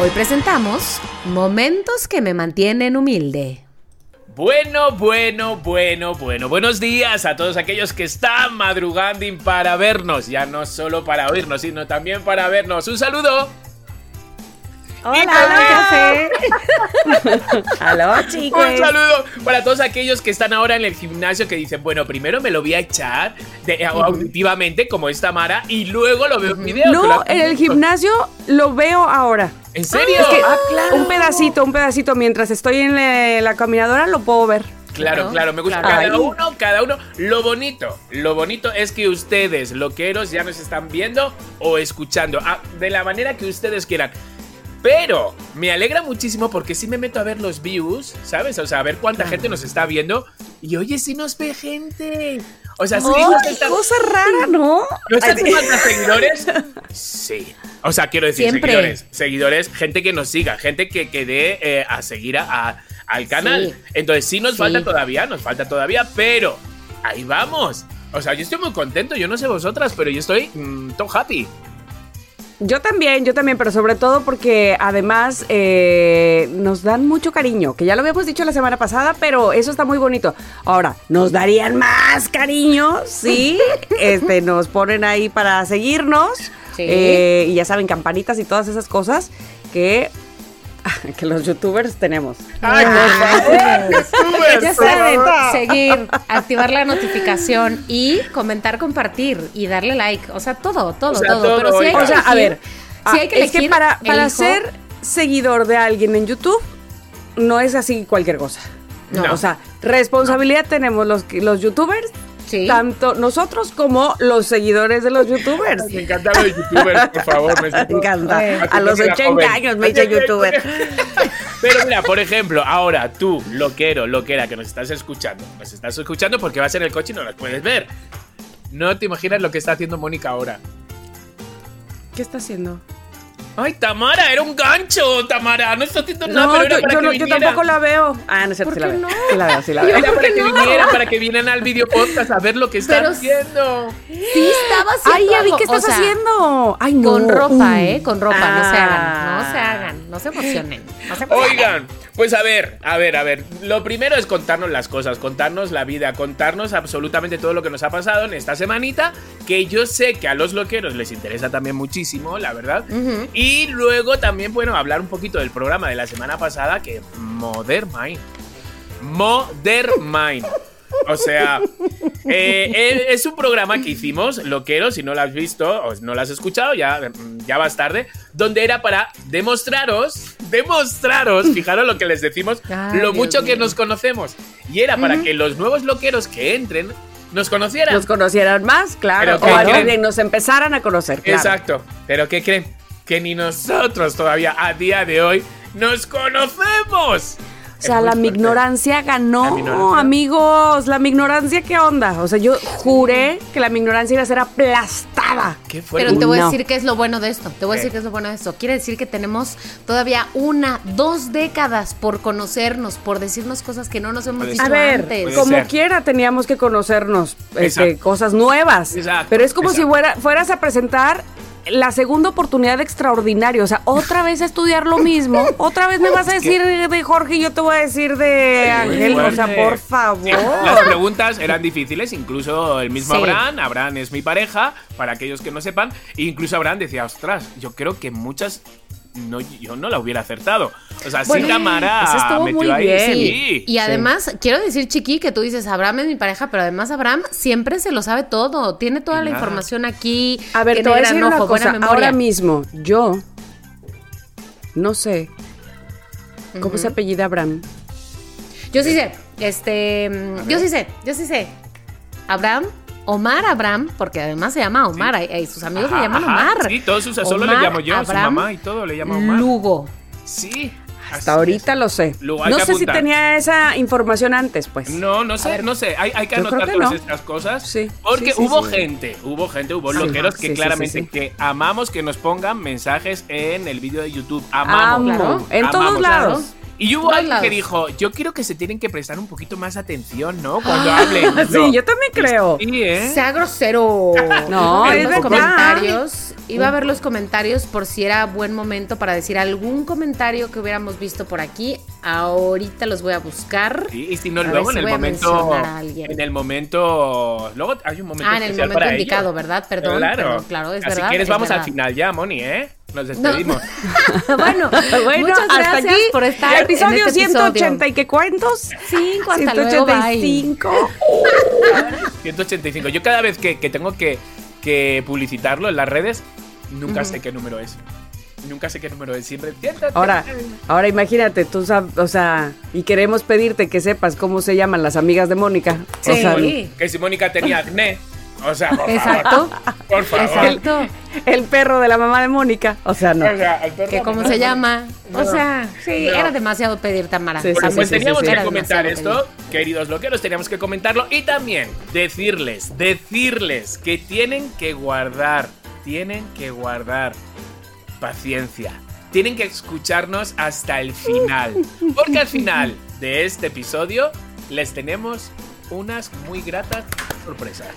Hoy presentamos Momentos que me mantienen humilde. Bueno, bueno, bueno, bueno. Buenos días a todos aquellos que están madrugando para vernos. Ya no solo para oírnos, sino también para vernos. Un saludo. Hola, Hola, chicos. Un saludo para todos aquellos que están ahora en el gimnasio que dicen, bueno, primero me lo voy a echar de, auditivamente como esta Mara y luego lo veo en video. No, en el gimnasio lo veo ahora. ¿En serio? Ah, claro. Un pedacito, un pedacito. Mientras estoy en la, caminadora lo puedo ver. Claro, claro, me gusta. Cada uno, cada uno. Lo bonito, lo bonito es que ustedes, loqueros, ya nos están viendo o escuchando. Ah, de la manera que ustedes quieran. Pero me alegra muchísimo porque sí me meto a ver los views, ¿sabes? O sea, a ver cuánta gente nos está viendo. Y oye, sí nos ve gente. O sea, sí oh, qué cosa rara, ¿no? ¿No están cuántos seguidores? Sí. O sea, quiero decir, seguidores. Seguidores, gente que nos siga, gente que, que dé eh, a seguir a, al canal. Entonces, sí nos falta todavía, nos falta todavía, pero ahí vamos. O sea, yo estoy muy contento, yo no sé vosotras, pero yo estoy mm, todo happy. Yo también, yo también, pero sobre todo porque además eh, nos dan mucho cariño, que ya lo habíamos dicho la semana pasada, pero eso está muy bonito. Ahora, nos darían más cariño, sí, este, nos ponen ahí para seguirnos, eh, y ya saben, campanitas y todas esas cosas que que los youtubers tenemos. Ay, ya saben, seguir, activar la notificación y comentar, compartir y darle like. O sea, todo, todo, todo. Pero si hay que a ver, si hay que es que para, para ser seguidor de alguien en YouTube, no es así cualquier cosa. No. O sea, responsabilidad tenemos los, los youtubers tanto nosotros como los seguidores de los youtubers. Me encanta los youtubers, por favor. Me, encanta. A los 80 años me hice youtuber. Pero mira, por ejemplo, ahora tú, loquero, loquera, que nos estás escuchando, nos estás escuchando porque vas en el coche y no las puedes ver. No te imaginas lo que está haciendo Mónica ahora. ¿Qué está haciendo? Ay, Tamara, era un gancho, Tamara. No está haciendo nada, pero era para yo, que yo tampoco la veo. Ah, no es cierto, ¿Por sí la veo. Sí la veo, sí la veo. Era para que vinieran, para que vinieran al video podcast a ver lo que está haciendo. Sí, estaba haciendo. Ay, ya vi qué estás haciendo. Ay, no. Con ropa, ¿eh? Con ropa, no se hagan. No se ah. hagan. No se emocionen. No se emocionen. Oigan. Pues a ver, a ver, a ver. Lo primero es contarnos las cosas, contarnos la vida, contarnos absolutamente todo lo que nos ha pasado en esta semanita, que yo sé que a los loqueros les interesa también muchísimo, la verdad. Y luego también, bueno, hablar un poquito del programa de la semana pasada, que Modern Mind. Modern Mind. O sea, eh, es un programa que hicimos, loquero, si no lo has visto o no lo has escuchado, ya, ya vas tarde, donde era para demostraros, demostraros, fijaros lo que les decimos, lo mucho que nos conocemos. Y era para que los nuevos loqueros que entren nos conocieran. Nos conocieran más, claro. o nos empezaran a conocer, claro. Exacto. Pero ¿qué creen? Que ni nosotros todavía a día de hoy nos conocemos. O sea, la ignorancia ganó, amigos. La ignorancia, ¿qué onda? O sea, yo juré que la ignorancia iba a ser aplastada. ¿Qué fue? Pero te voy a decir qué es lo bueno de esto. Te voy a decir qué es lo bueno de esto. Quiere decir que tenemos todavía una, dos décadas por conocernos, por decirnos cosas que no nos hemos dicho a ver, Como quiera teníamos que conocernos este, cosas nuevas. Exacto. Pero es como si fueras a presentar la segunda oportunidad extraordinaria. O sea, otra vez estudiar lo mismo. Otra vez me vas a decir de Jorge y yo te voy a decir de Ángel. O sea, por favor. las preguntas eran difíciles. Incluso el mismo Abraham. Abraham es mi pareja, para aquellos que no sepan. Incluso Abraham decía, ostras, yo creo que muchas no, yo no la hubiera acertado. O sea, sí Tamara metió ahí. Sí. Y además, quiero decir, Chiqui, que tú dices, Abraham es mi pareja, pero además Abraham siempre se lo sabe todo. Tiene toda la información aquí. A ver, te voy a decir una cosa. Ahora mismo, yo no sé cómo se apellida Abraham. Yo sí sé. Este. Yo sí sé. Yo sí sé. Abraham Omar Abraham, porque además se llama Omar, y, sus amigos se llaman Omar. Sí, todos sus, solo le llamo yo, su mamá y todo le llama Omar. Lugo. Sí. Hasta ahorita lo sé. no sé si tenía esa información antes, pues. No, no sé, no sé. Hay, que anotar todas estas cosas. Sí. Porque hubo gente, hubo gente, hubo loqueros que claramente que amamos que nos pongan mensajes en el vídeo de YouTube. Amamos. En todos lados. Y hubo alguien que dijo, yo quiero que se tienen que prestar un poquito más atención, ¿no? Cuando hablen. sí, yo también creo. Sí, ¿eh? Sea grosero. No, es los comentarios. Iba a ver los comentarios por si era buen momento para decir algún comentario que hubiéramos visto por aquí. Ahorita los voy a buscar. Sí, y si no, luego en el momento. En el momento. Luego hay un momento. Ah, en el momento indicado, ¿verdad? Perdón. Claro, claro, es Así Si quieres, vamos al final ya, Moni, ¿eh? Nos despedimos. bueno, bueno, muchas gracias aquí, por estar. El episodio en este 180 y qué cuentos? Cinco, hasta 185. Luego, 185. Yo cada vez que, que tengo que, que, publicitarlo en las redes, nunca sé qué número es. Nunca sé qué número es, siempre. Ahora, ahora imagínate, tú sabes, o sea, y queremos pedirte que sepas cómo se llaman las amigas de Mónica. Sí. que si Mónica tenía acné. O sea, por Exacto. Favor, por favor. Exacto. El, perro de la mamá de Mónica. O sea, no. O sea, el perro que cómo se llama. O sea, sí, era demasiado pedir Tamara. Sí, pues teníamos que comentar esto, queridos loqueros, teníamos que comentarlo. Y también decirles, decirles que tienen que guardar, tienen que guardar paciencia. Tienen que escucharnos hasta el final. Porque al final de este episodio les tenemos unas muy gratas sorpresas.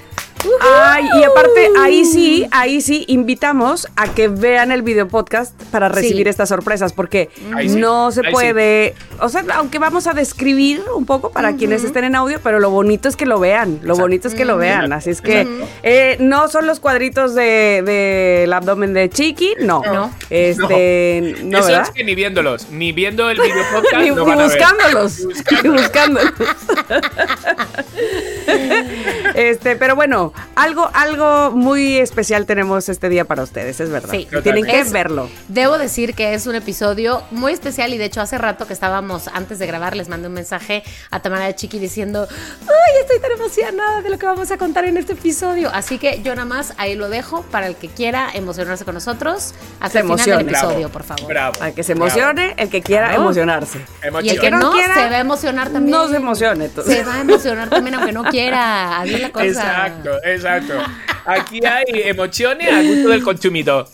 Ay, y aparte, ahí sí, ahí sí, invitamos a que vean el video podcast para recibir estas sorpresas, porque no se puede, o sea, aunque vamos a describir un poco para quienes estén en audio, pero lo bonito es que lo vean, lo bonito es que lo vean, así es que eh, no son los cuadritos del de, abdomen de Chiqui, no. no. Este, no. Eso es que ni viéndolos, ni viendo el video podcast, ni, buscándolos, ni buscándolos. este, pero bueno, algo, algo muy especial tenemos este día para ustedes, es verdad. Sí. Tienen que verlo. Debo decir que es un episodio muy especial y de hecho hace rato que estábamos antes de grabar les mandé un mensaje a Tamara de Chiqui diciendo, ay, estoy tan emocionada de lo que vamos a contar en este episodio. Así que yo nada más ahí lo dejo para el que quiera emocionarse con nosotros hasta el final del episodio, por favor. Bravo. Para que se emocione, el que quiera emocionarse. Y el que no, quiera, se va a emocionar también. No se emocione. Se va a emocionar también aunque no quiera. Así la cosa. Exacto, exacto. Aquí hay emociones a gusto del consumidor.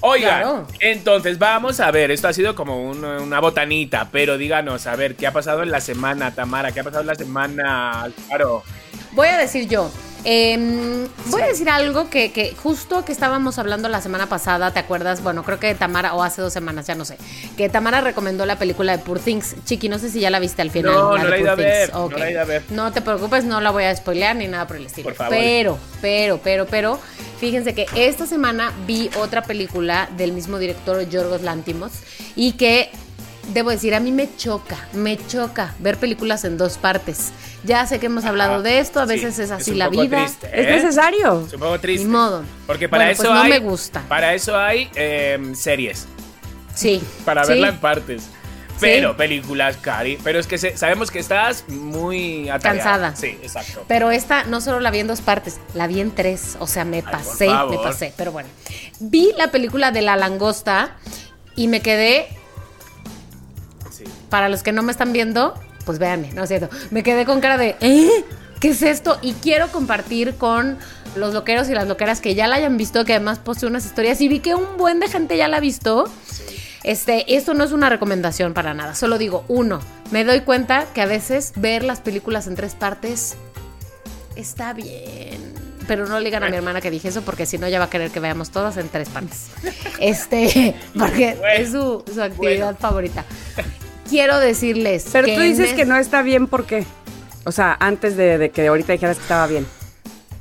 Oiga, entonces vamos a ver, esto ha sido como una botanita, pero díganos, a ver, ¿qué ha pasado en la semana, Tamara? ¿Qué ha pasado en la semana, Claro. Voy a decir yo, Em, voy a decir algo que, justo que estábamos hablando la semana pasada, ¿te acuerdas? Bueno, creo que Tamara, o hace dos semanas, ya no sé, que Tamara recomendó la película de Poor Things. Chiqui, no sé si ya la viste al final. No, no la, ido a ver, no la he ido a ver. No te preocupes, no la voy a spoilear ni nada por el estilo. Por favor. Pero, pero, pero, pero, fíjense que esta semana vi otra película del mismo director, Yorgos Lantimos, y que debo decir, a mí me choca, me choca ver películas en dos partes. Ya sé que hemos hablado de esto, a veces es así la vida. es ¿eh? necesario. Es un poco triste. Ni modo. Porque para pues eso no hay, me gusta. Para eso hay em, series. Sí. Para verla en partes. Pero películas, Cari. Pero es que sabemos que estás muy cansada. Sí, exacto. Pero esta no solo la vi en dos partes, la vi en tres. O sea, me pasé, me pasé. Pero bueno, vi la película de La Langosta y me quedé para los que no me están viendo, pues véanme, no es cierto. Me quedé con cara de, ¿eh? ¿Qué es esto? Y quiero compartir con los loqueros y las loqueras que ya la hayan visto, que además posee unas historias y vi que un buen de gente ya la ha visto. Este, esto no es una recomendación para nada, solo digo, uno, me doy cuenta que a veces ver las películas en tres partes está bien. Pero no le digan a mi hermana que dije eso porque si no ella va a querer que veamos todas en tres partes. Este, porque es su, actividad favorita quiero decirles. Pero tú dices que no está bien, ¿por qué? O sea, antes de, que ahorita dijeras que estaba bien.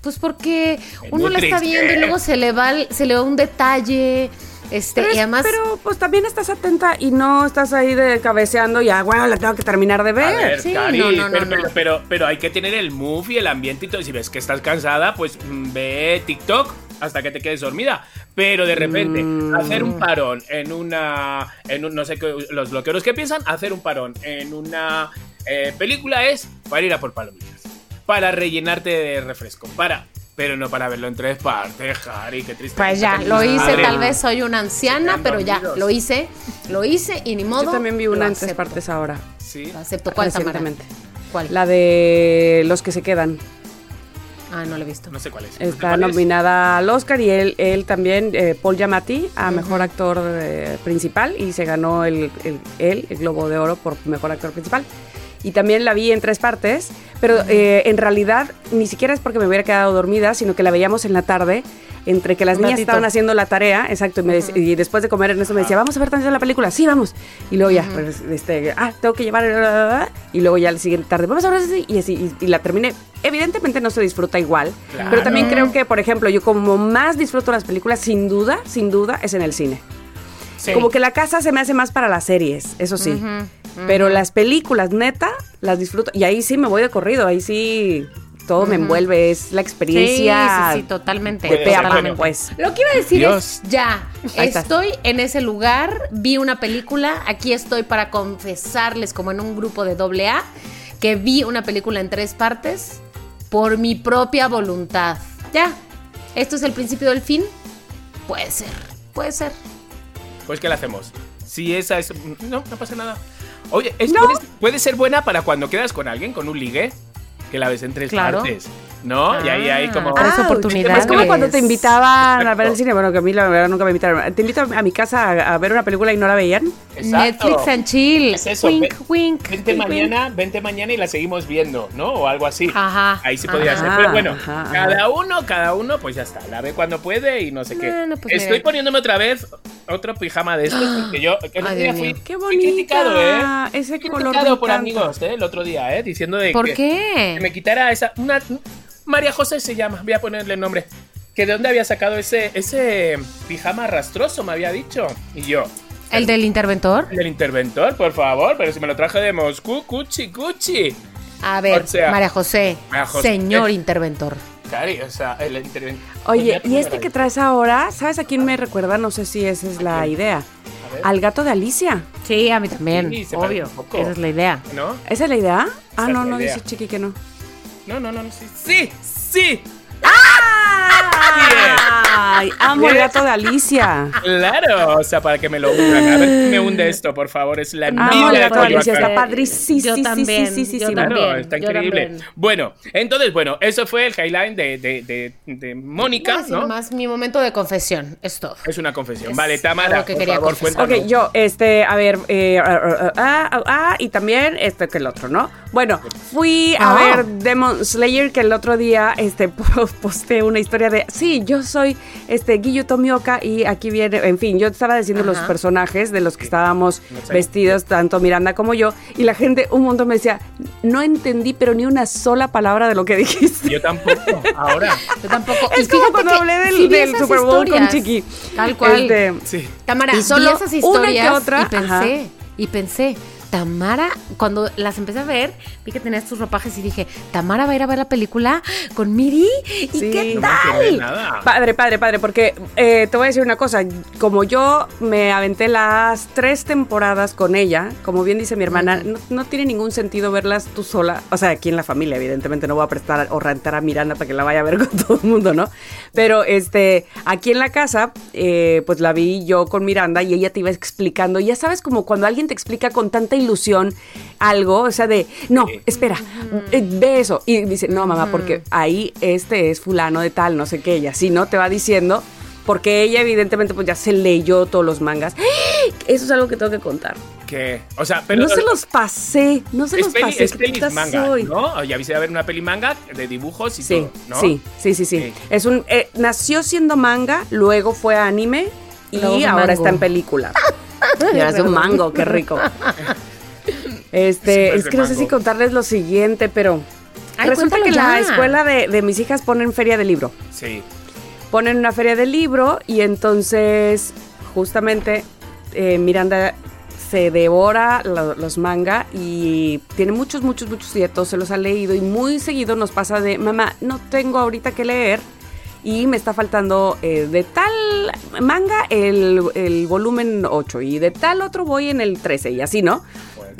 Pues porque uno la está viendo y luego se le va, se le va un detalle. Este, pero, y además. Pero pues también estás atenta y no estás ahí de cabeceando y ah, bueno, la tengo que terminar de ver. sí, no, no, pero, no, pero, pero, hay que tener el move y el ambiente y todo. Si ves que estás cansada, pues mm, ve TikTok hasta que te quedes dormida. Pero de repente, mm. hacer un parón en una. En un, no sé qué. Los bloqueos que piensan, hacer un parón en una eh, película es para ir a por palomitas. Para rellenarte de refresco. Para Pero no para verlo en tres partes, Harry, qué triste. Pues ya, lo hice, Madre. tal vez soy una anciana, pero ya, lo hice, lo hice y ni modo. Yo también vi una en tres partes ahora. Sí. Lo acepto. ¿Cuál, Tamara? ¿Cuál? La de los que se quedan. Ah, no lo he visto. No sé cuál es. Está ¿Cuál es? nominada al Oscar y él, él también, eh, Paul Giamatti, a mejor actor eh, principal y se ganó el, el Globo de Oro por mejor actor principal. Y también la vi en tres partes, pero eh, en realidad ni siquiera es porque me hubiera quedado dormida, sino que la veíamos en la tarde, entre que las Un niñas ratito. estaban haciendo la tarea, exacto, y, me y después de comer en eso me decía, vamos a ver también la película, sí, vamos. Y luego ya, pues, este, ah, tengo que llevar, y luego ya la siguiente tarde, vamos a ver así, y así, y, y la terminé. Evidentemente no se disfruta igual, Claro. pero también creo que, por ejemplo, yo como más disfruto las películas, sin duda, sin duda, es en el cine. Sí. Como que la casa se me hace más para las series, eso sí. Pero las películas, neta, las disfruto. Y ahí sí me voy de corrido, ahí sí todo me envuelve, es la Sí, experiencia. sí, sí, totalmente. de pe a pues. Lo que iba a decir Dios. es, ya, estoy en ese lugar, vi una película, aquí estoy para confesarles como en un grupo de doble A, que vi una película en tres partes por mi propia voluntad. Ya, esto es el principio del fin. Puede ser, puede ser. Pues, ¿qué le hacemos? Si esa es. No, no pasa nada. Oye, es- No. puede, puede ser buena para cuando quedas con alguien, con un ligue, que la ves en tres Claro. partes. ¿No? y ahí hay Ah, como. tres Ah, oportunidades. Es como cuando te invitaban a ver el cine. Bueno, que a mí la verdad nunca me invitaron. Te invito a mi casa a, a ver una película y no la veían. Exacto. Netflix and chill. Es eso, Wink, ve- wink. Vente wink, mañana, vente mañana y la seguimos viendo, ¿no? O algo así. Ajá, Ahí sí podría ajá. ser. Pero bueno, Ajá, ajá. cada uno, cada uno, pues ya está. La ve cuando puede y no sé qué. Pues Estoy mira. poniéndome otra vez otro pijama de estos porque yo el otro día fui. ¡Qué fui criticado, ¿eh? Ese Fui color criticado por encanta. amigos, ¿eh? El otro día, ¿eh? Diciendo de ¿Por que, qué? que me quitara esa una María José se llama, voy a ponerle el nombre. Que de dónde había sacado ese ese pijama rastroso, me había dicho. Y yo, ¿El del interventor? el del interventor, por favor, pero si me lo traje de Moscú, cuchi, cuchi. A ver, O sea, María José, María José. señor interventor. Cari, o sea, el interventor. Oye, y este que traes ahora, ¿sabes a quién me recuerda? No sé si esa es la idea. ver. Al gato de Alicia. Sí, a mí también, Sí, obvio. Esa es la idea. ¿No? ¿Esa es la idea? Ah, no, no, idea. dice Chiqui que no. No, no, no, no, sí. Sí, sí. ¡Ay! Amo el gato de Alicia. Claro, o sea, para que me lo hundan. A ver, me hunde esto, por favor. Es la Amo el de gato de Alicia. Está padrísimo. Yo también, Sí, sí, sí, yo sí. Claro, también, está increíble. Bueno, entonces, bueno, eso fue el highline de, de, de, de Mónica, ¿no? nomás mi momento de confesión, es todo. Es una confesión. Es vale, Tamara, que por quería favor, confesar. cuéntanos. Ok, yo, este, a ver, eh, ah, ah, ah, ah, y también este que el otro, ¿no? Bueno, fui a Ah. ver Demon Slayer que el otro día, este, posté una historia de, sí, yo soy, este, Guillo Tomioka y aquí viene, en fin, yo estaba diciendo los personajes de los que estábamos vestidos, tanto Miranda como yo, y la gente un montón me decía, no entendí, pero ni una sola palabra de lo que dijiste. Yo tampoco, ahora. Yo tampoco. Es Y como cuando hablé del, sí Super Bowl con Chiqui. Tal cual. Este, Sí. Tamara, Y solo esas una historias que otra, y pensé, ajá. y pensé, Tamara, cuando las empecé a ver, vi que tenías tus ropajes y dije, Tamara va a ir a ver la película con Miri. ¿Y Sí. qué No tal? nada. Padre, padre, padre, porque eh, te voy a decir una cosa, como yo me aventé las tres temporadas con ella, como bien dice mi hermana, no, no tiene ningún sentido verlas tú sola, o sea, aquí en la familia, evidentemente no voy a prestar o rentar a Miranda para que la vaya a ver con todo el mundo, ¿no? Pero este, aquí en la casa, eh, pues la vi yo con Miranda y ella te iba explicando, y ya sabes como cuando alguien te explica con tanta ilusión algo, o sea, de, no, espera, eh, ve eso, y dice, no, mamá, porque ahí este es fulano de tal, no sé qué, y así, ¿no? Te va diciendo, porque ella evidentemente pues ya se leyó todos los mangas. ¡Ah! Eso es algo que tengo que contar. Que, o sea, pero. no se los pasé, no se los peli, pasé. es qué puta manga, soy. ¿no? Ya viste a ver una peli manga de dibujos y Sí, todo, ¿no? sí, sí, sí, sí. Es un, eh, nació siendo manga, luego fue anime y Luego ahora mango. está en película. y ahora es un mango, qué rico. Este, es que no sé si contarles lo siguiente, pero Ay, resulta que la escuela de, de mis hijas ponen feria de libro. Sí. Ponen una feria de libro y entonces justamente eh, Miranda se devora lo- los manga y tiene muchos, muchos, muchos y a todos se los ha leído y muy seguido nos pasa de, mamá, no tengo ahorita que leer y me está faltando eh, de tal manga el, el volumen 8 y de tal otro voy en el 13 y así, ¿no?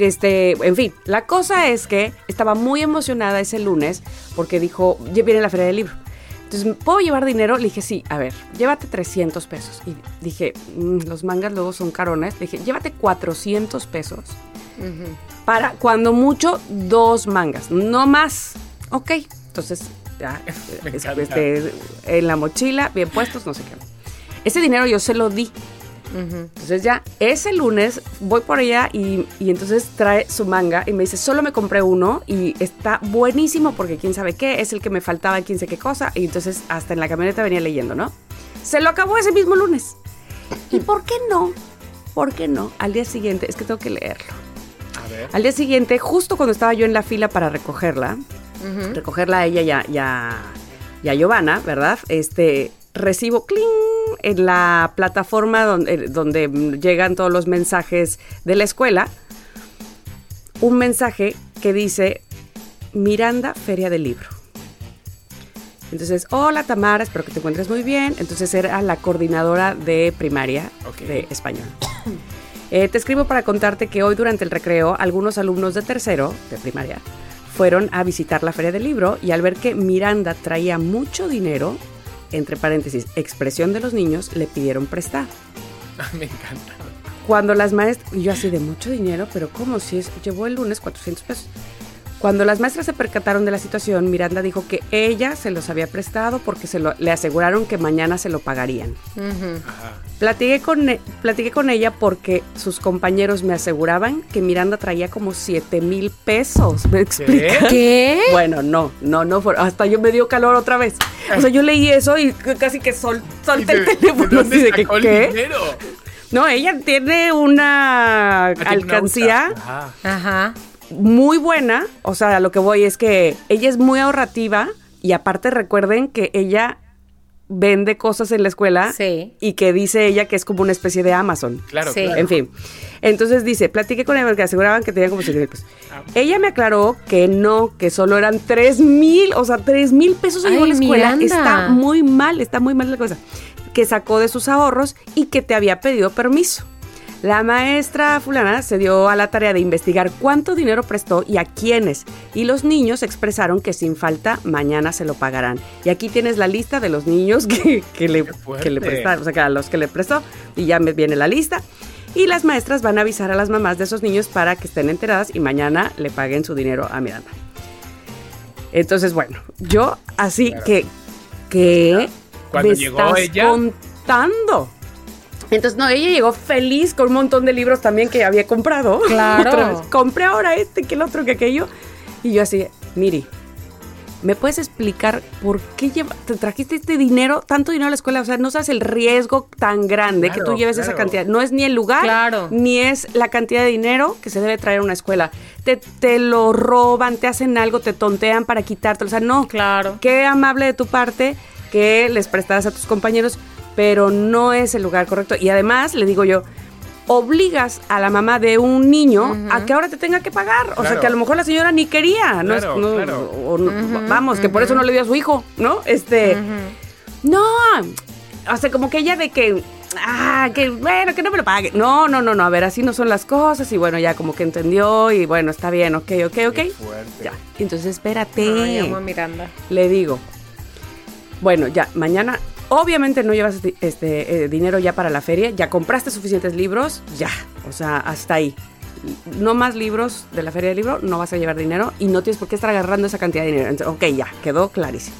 Este, en fin, la cosa es que estaba muy emocionada ese lunes porque dijo, ya viene la feria del libro. Entonces, ¿puedo llevar dinero? Le dije, sí, a ver, llévate 300 pesos. Y dije, "Mm, los mangas luego son carones. Le dije, llévate 400 pesos para cuando mucho dos mangas, no más. Ok, entonces ya, Me es- encanta. este, en la mochila, bien puestos, no sé qué. Ese dinero yo se lo di. Entonces ya, ese lunes voy por ella y, y entonces trae su manga y me dice, solo me compré uno y está buenísimo porque quién sabe qué, es el que me faltaba, quién sabe qué cosa. Y entonces hasta en la camioneta venía leyendo, ¿no? Se lo acabó ese mismo lunes. ¿Y por qué no? ¿Por qué no? Al día siguiente, es que tengo que leerlo. A ver. Al día siguiente, justo cuando estaba yo en la fila para recogerla, recogerla a ella ya, ya, ya Giovanna, ¿verdad? Este, recibo cling en la plataforma donde, donde mm, llegan todos los mensajes de la escuela, un mensaje que dice Miranda Feria del Libro. Entonces, hola Tamara, espero que te encuentres muy bien. Entonces era la coordinadora de primaria de español. Eh, te escribo para contarte que hoy durante el recreo algunos alumnos de tercero, de primaria, fueron a visitar la feria del libro y al ver que Miranda traía mucho dinero, entre paréntesis, expresión de los niños, le pidieron prestar. Me encanta. Cuando las maestras, yo así de mucho dinero, pero ¿cómo? Si es, llevó el lunes 400 pesos. Cuando las maestras se percataron de la situación, Miranda dijo que ella se los había prestado porque se lo- le aseguraron que mañana se lo pagarían. Ajá. Platiqué con, e- platiqué con ella porque sus compañeros me aseguraban que Miranda traía como 7 mil pesos. ¿Me explica? ¿Qué? Bueno, no, no, no, fue- hasta yo me dio calor otra vez. O sea, yo leí eso y casi que sol, solté el ¿De- teléfono ¿De dónde así de que, sacó el ¿qué? dinero? No, ella tiene una alcancía. Ajá. Muy buena. O sea, a lo que voy es que ella es muy ahorrativa y aparte recuerden que ella vende cosas en la escuela Sí. y que dice ella que es como una especie de Amazon. Claro, Sí. claro. En fin. Entonces dice, platiqué con ella porque aseguraban que tenía como 7 mil pesos. Ah. Ella me aclaró que no, que solo eran 3 mil, o sea, 3 mil pesos a la escuela. Miranda. Está muy mal, está muy mal la cosa. Que sacó de sus ahorros y que te había pedido permiso. La maestra fulana se dio a la tarea de investigar cuánto dinero prestó y a quiénes. Y los niños expresaron que sin falta mañana se lo pagarán. Y aquí tienes la lista de los niños que, que le, que le prestaron, o sea, que a los que le prestó. Y ya me viene la lista. Y las maestras van a avisar a las mamás de esos niños para que estén enteradas y mañana le paguen su dinero a Miranda. Entonces, bueno, yo así Claro. que, que Cuando me llegó estás ella- contando. Entonces, no, ella llegó feliz con un montón de libros también que había comprado. Claro. Otra vez, Compré ahora este, que el otro, que aquello. Y yo así, Miri, ¿me puedes explicar por qué lleva- te trajiste este dinero, tanto dinero a la escuela? O sea, no sabes el riesgo tan grande que tú lleves esa cantidad. No es ni el lugar, Claro. ni es la cantidad de dinero que se debe traer a una escuela. Te, te lo roban, te hacen algo, te tontean para quitártelo. O sea, no. Claro. Qué amable de tu parte que les prestaras a tus compañeros, pero no es el lugar correcto. Y además, le digo yo, obligas a la mamá de un niño a que ahora te tenga que pagar. O sea, que a lo mejor la señora ni quería. no Claro, no- claro. o no- vamos, que por eso no le dio a su hijo, ¿no? Este. No. O sea, como que ella de que. Ah, que bueno, que no me lo pague. No, no, no, no. A ver, así no son las cosas. Y bueno, ya como que entendió. Y bueno, está bien, ok, ok, ok. Qué fuerte. Ya. Entonces, espérate. Ay, amo a Miranda. Le digo, bueno, ya, mañana, obviamente no llevas este, eh, dinero ya para la feria, ya compraste suficientes libros, ya, o sea, hasta ahí. No más libros de la feria del libro, no vas a llevar dinero y no tienes por qué estar agarrando esa cantidad de dinero. Entonces, ok, ya, quedó clarísimo.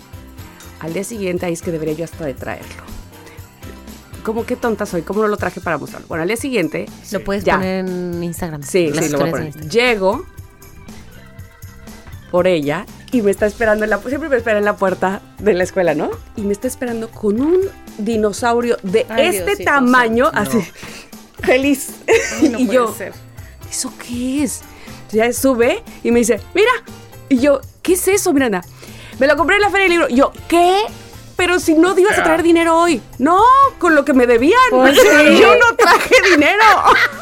Al día siguiente ahí es que debería yo hasta de traerlo. ¿Cómo qué tonta soy? ¿Cómo no lo traje para mostrarlo? Bueno, al día siguiente, Lo puedes Ya. poner en Instagram. Sí, sí, lo voy a poner. en Instagram. Llego por ella y me está esperando en la siempre me espera en la puerta de la escuela, ¿no? Y me está esperando con un dinosaurio de Ay, este Diosito tamaño, así feliz. Ay, no y puede yo, ser. ¿eso qué es? Ya sube y me dice, mira. Y yo, ¿qué es eso, Miranda? Me lo compré en la feria del libro. Y yo, ¿qué? Pero si no te ibas a traer dinero hoy. No, con lo que me debían. Pues sí. Yo no traje dinero.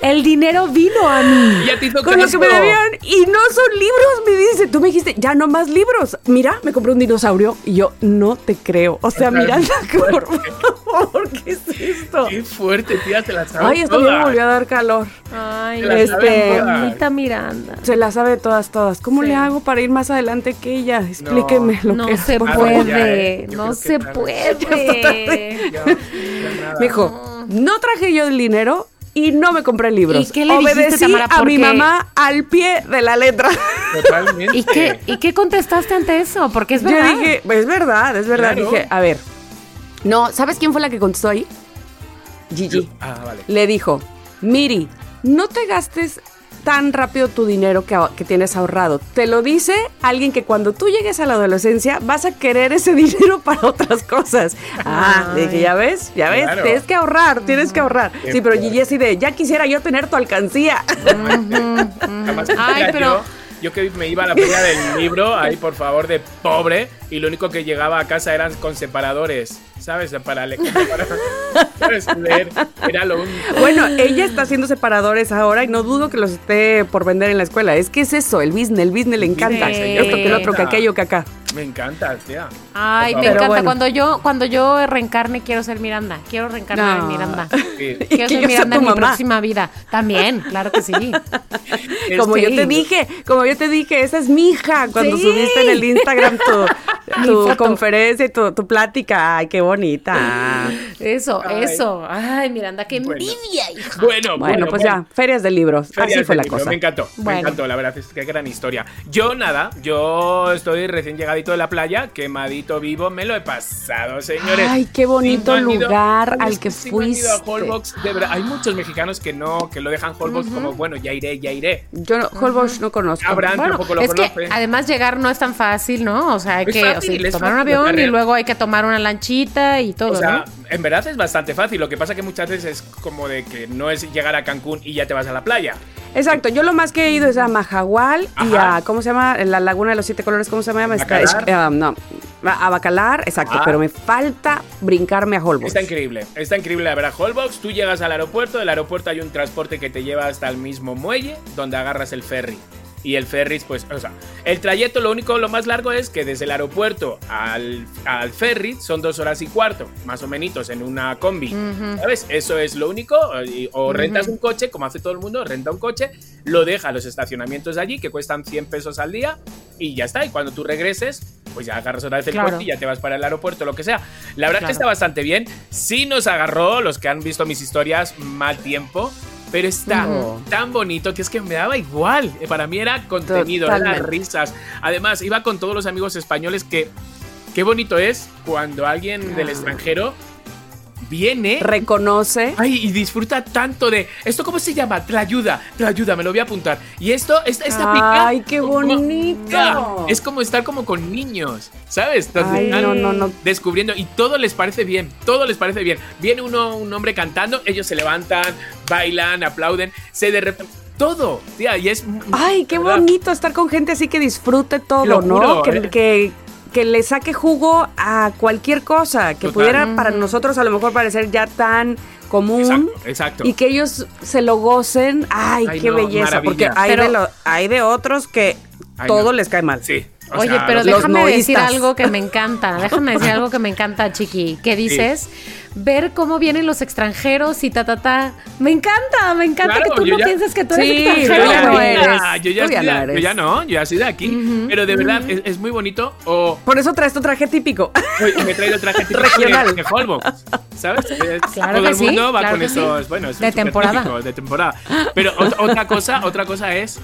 El dinero vino a mí. Ya te hizo Con lo que me debían. Y no son libros, me dice. Tú me dijiste, ya no más libros. Mira, me compré un dinosaurio. Y yo, no te creo. O sea, Miranda, por favor, ¿qué es esto? Qué fuerte, tía, te la sabes Ay, esto ya me volvió a dar calor. Ay, la este, bonita Miranda. Se la sabe todas, todas. ¿Cómo Sí. le hago para ir más adelante que ella? Explíqueme lo No que se bueno, ya, puede, eh. No se puede. Ya, no traje yo el dinero y no me compré libros. ¿Y qué le dijiste, Obedecí Tamara? a mi mamá al pie de la letra. Totalmente. ¿Y qué, ¿Y qué contestaste ante eso? Porque es Yo verdad. dije, es verdad, es verdad. Claro. Dije, a ver. No, ¿sabes quién fue la que contestó ahí? Gigi. Ah, vale. Le dijo, Miri, no te gastes tan rápido tu dinero que, que tienes ahorrado. Te lo dice alguien que cuando tú llegues a la adolescencia vas a querer ese dinero para otras cosas. Ah, Ay. dije, ya ves, ya ves, Claro. tienes que ahorrar, tienes que ahorrar. Sí, pero. Gigi así de, ya quisiera yo tener tu alcancía. Además, Ay, mira, pero- yo, yo que me iba a la feria del libro, ahí por favor, de pobre, y lo único que llegaba a casa eran con separadores, ¿sabes? Para, le- para ¿sabes? leer, era lo único. Bueno, ella está haciendo separadores ahora y no dudo que los esté por vender en la escuela. Es que es eso, el business, el business le encanta. Sí. Esto que el otro, que aquello, que acá. Me encanta, tía. Ay, me encanta. bueno. Cuando yo cuando yo reencarne quiero ser Miranda. Quiero reencarnar No. en Miranda. Sí. Quiero ser Miranda en mi próxima vida. También, claro que sí. Como Sí. yo te dije, como yo te dije, esa es mi hija. Cuando Sí. subiste en el Instagram tu, tu conferencia y tu, tu plática. Ay, qué bonita. Eso, Ay. eso. Ay, Miranda, qué Bueno. envidia, hija. Bueno, Bueno, pues ya, ferias de libros. Ferias Así fue de la libro, cosa. Me encantó, me Bueno. encantó, la verdad es que gran historia. Yo nada, yo estoy recién llegadito de la playa, quemadito vivo, me lo he pasado, señores. Ay, qué bonito ido- lugar al que ido a fuiste. Holbox, de verdad, hay muchos mexicanos que no, que lo dejan Holbox como, bueno, ya iré, ya iré. Yo no, Holbox no conozco. Abraham Bueno, tampoco lo es que conoce. además llegar no es tan fácil, ¿no? O sea, hay Es que o sea, tomar un avión y luego hay que tomar una lanchita y todo, O sea, ¿no? en verdad es bastante fácil. Lo que pasa que muchas veces es como de que no es llegar a Cancún y ya te vas a la playa. Exacto, yo lo más que he ido es a Majahual y a, ¿cómo se llama? La Laguna de los Siete Colores, ¿cómo se llama? Eh, um, no, a Bacalar, exacto, Ah. pero me falta brincarme a Holbox. Está increíble, está increíble la verdad. Holbox, tú llegas al aeropuerto, del aeropuerto hay un transporte que te lleva hasta el mismo muelle donde agarras el ferry. Y el ferry, pues, o sea, el trayecto, lo único, lo más largo es que desde el aeropuerto al, al ferry son dos horas y cuarto, más o menos, en una combi. ¿Sabes? Eso es lo único. O rentas un coche, como hace todo el mundo, renta un coche, lo deja a los estacionamientos de allí, que cuestan 100 pesos al día, y ya está. Y cuando tú regreses, pues ya agarras otra vez el Claro. coche y ya te vas para el aeropuerto, lo que sea. La verdad es que está bastante bien. Sí nos agarró, los que han visto mis historias, mal tiempo. Pero está tan bonito que es que me daba igual. Para mí era contenido, eran Totalmente. risas. Además, iba con todos los amigos españoles que qué bonito es cuando alguien del extranjero viene Reconoce. Ay, y disfruta tanto de. ¿Esto cómo se llama? Te ayuda, te ayuda, me lo voy a apuntar. Y esto, esta, esta pica. Ay, qué bonito. Es como estar como con niños, ¿sabes? Ay, no, no, no. Descubriendo y todo les parece bien, todo les parece bien. Viene uno, un hombre cantando, ellos se levantan, bailan, aplauden, se de repente. Todo, tía, y es. Ay, qué bonito estar con gente así que disfrute todo, Lo ¿no? juro, que, eh. que, que le saque jugo a cualquier cosa, que Total. pudiera para nosotros a lo mejor parecer ya tan común. Exacto, exacto. Y que ellos se lo gocen. Ay, Ay, qué no, belleza. maravilla. Porque hay, Pero- de lo- hay de otros que Ay, todo no. les cae mal. Sí. o Oye, sea, pero déjame decir algo que me encanta. Déjame decir algo que me encanta, Chiqui. ¿Qué dices? Ver cómo vienen los extranjeros y ta, ta, ta. Me encanta, me encanta Claro, que tú yo no ya- pienses que tú eres Sí, extranjero. tú ya no eres. Yo ya, ya no de- eres. yo ya no, yo ya soy de aquí. Pero de verdad es, es muy bonito. O Por eso traes tu traje típico. Uy, me he traído traje típico Regional. de, de Holbox, ¿sabes? Claro Todo que el sí, mundo va claro con que sí. esos, bueno, eso De temporada. típico, de temporada. Pero ot- otra cosa, otra cosa es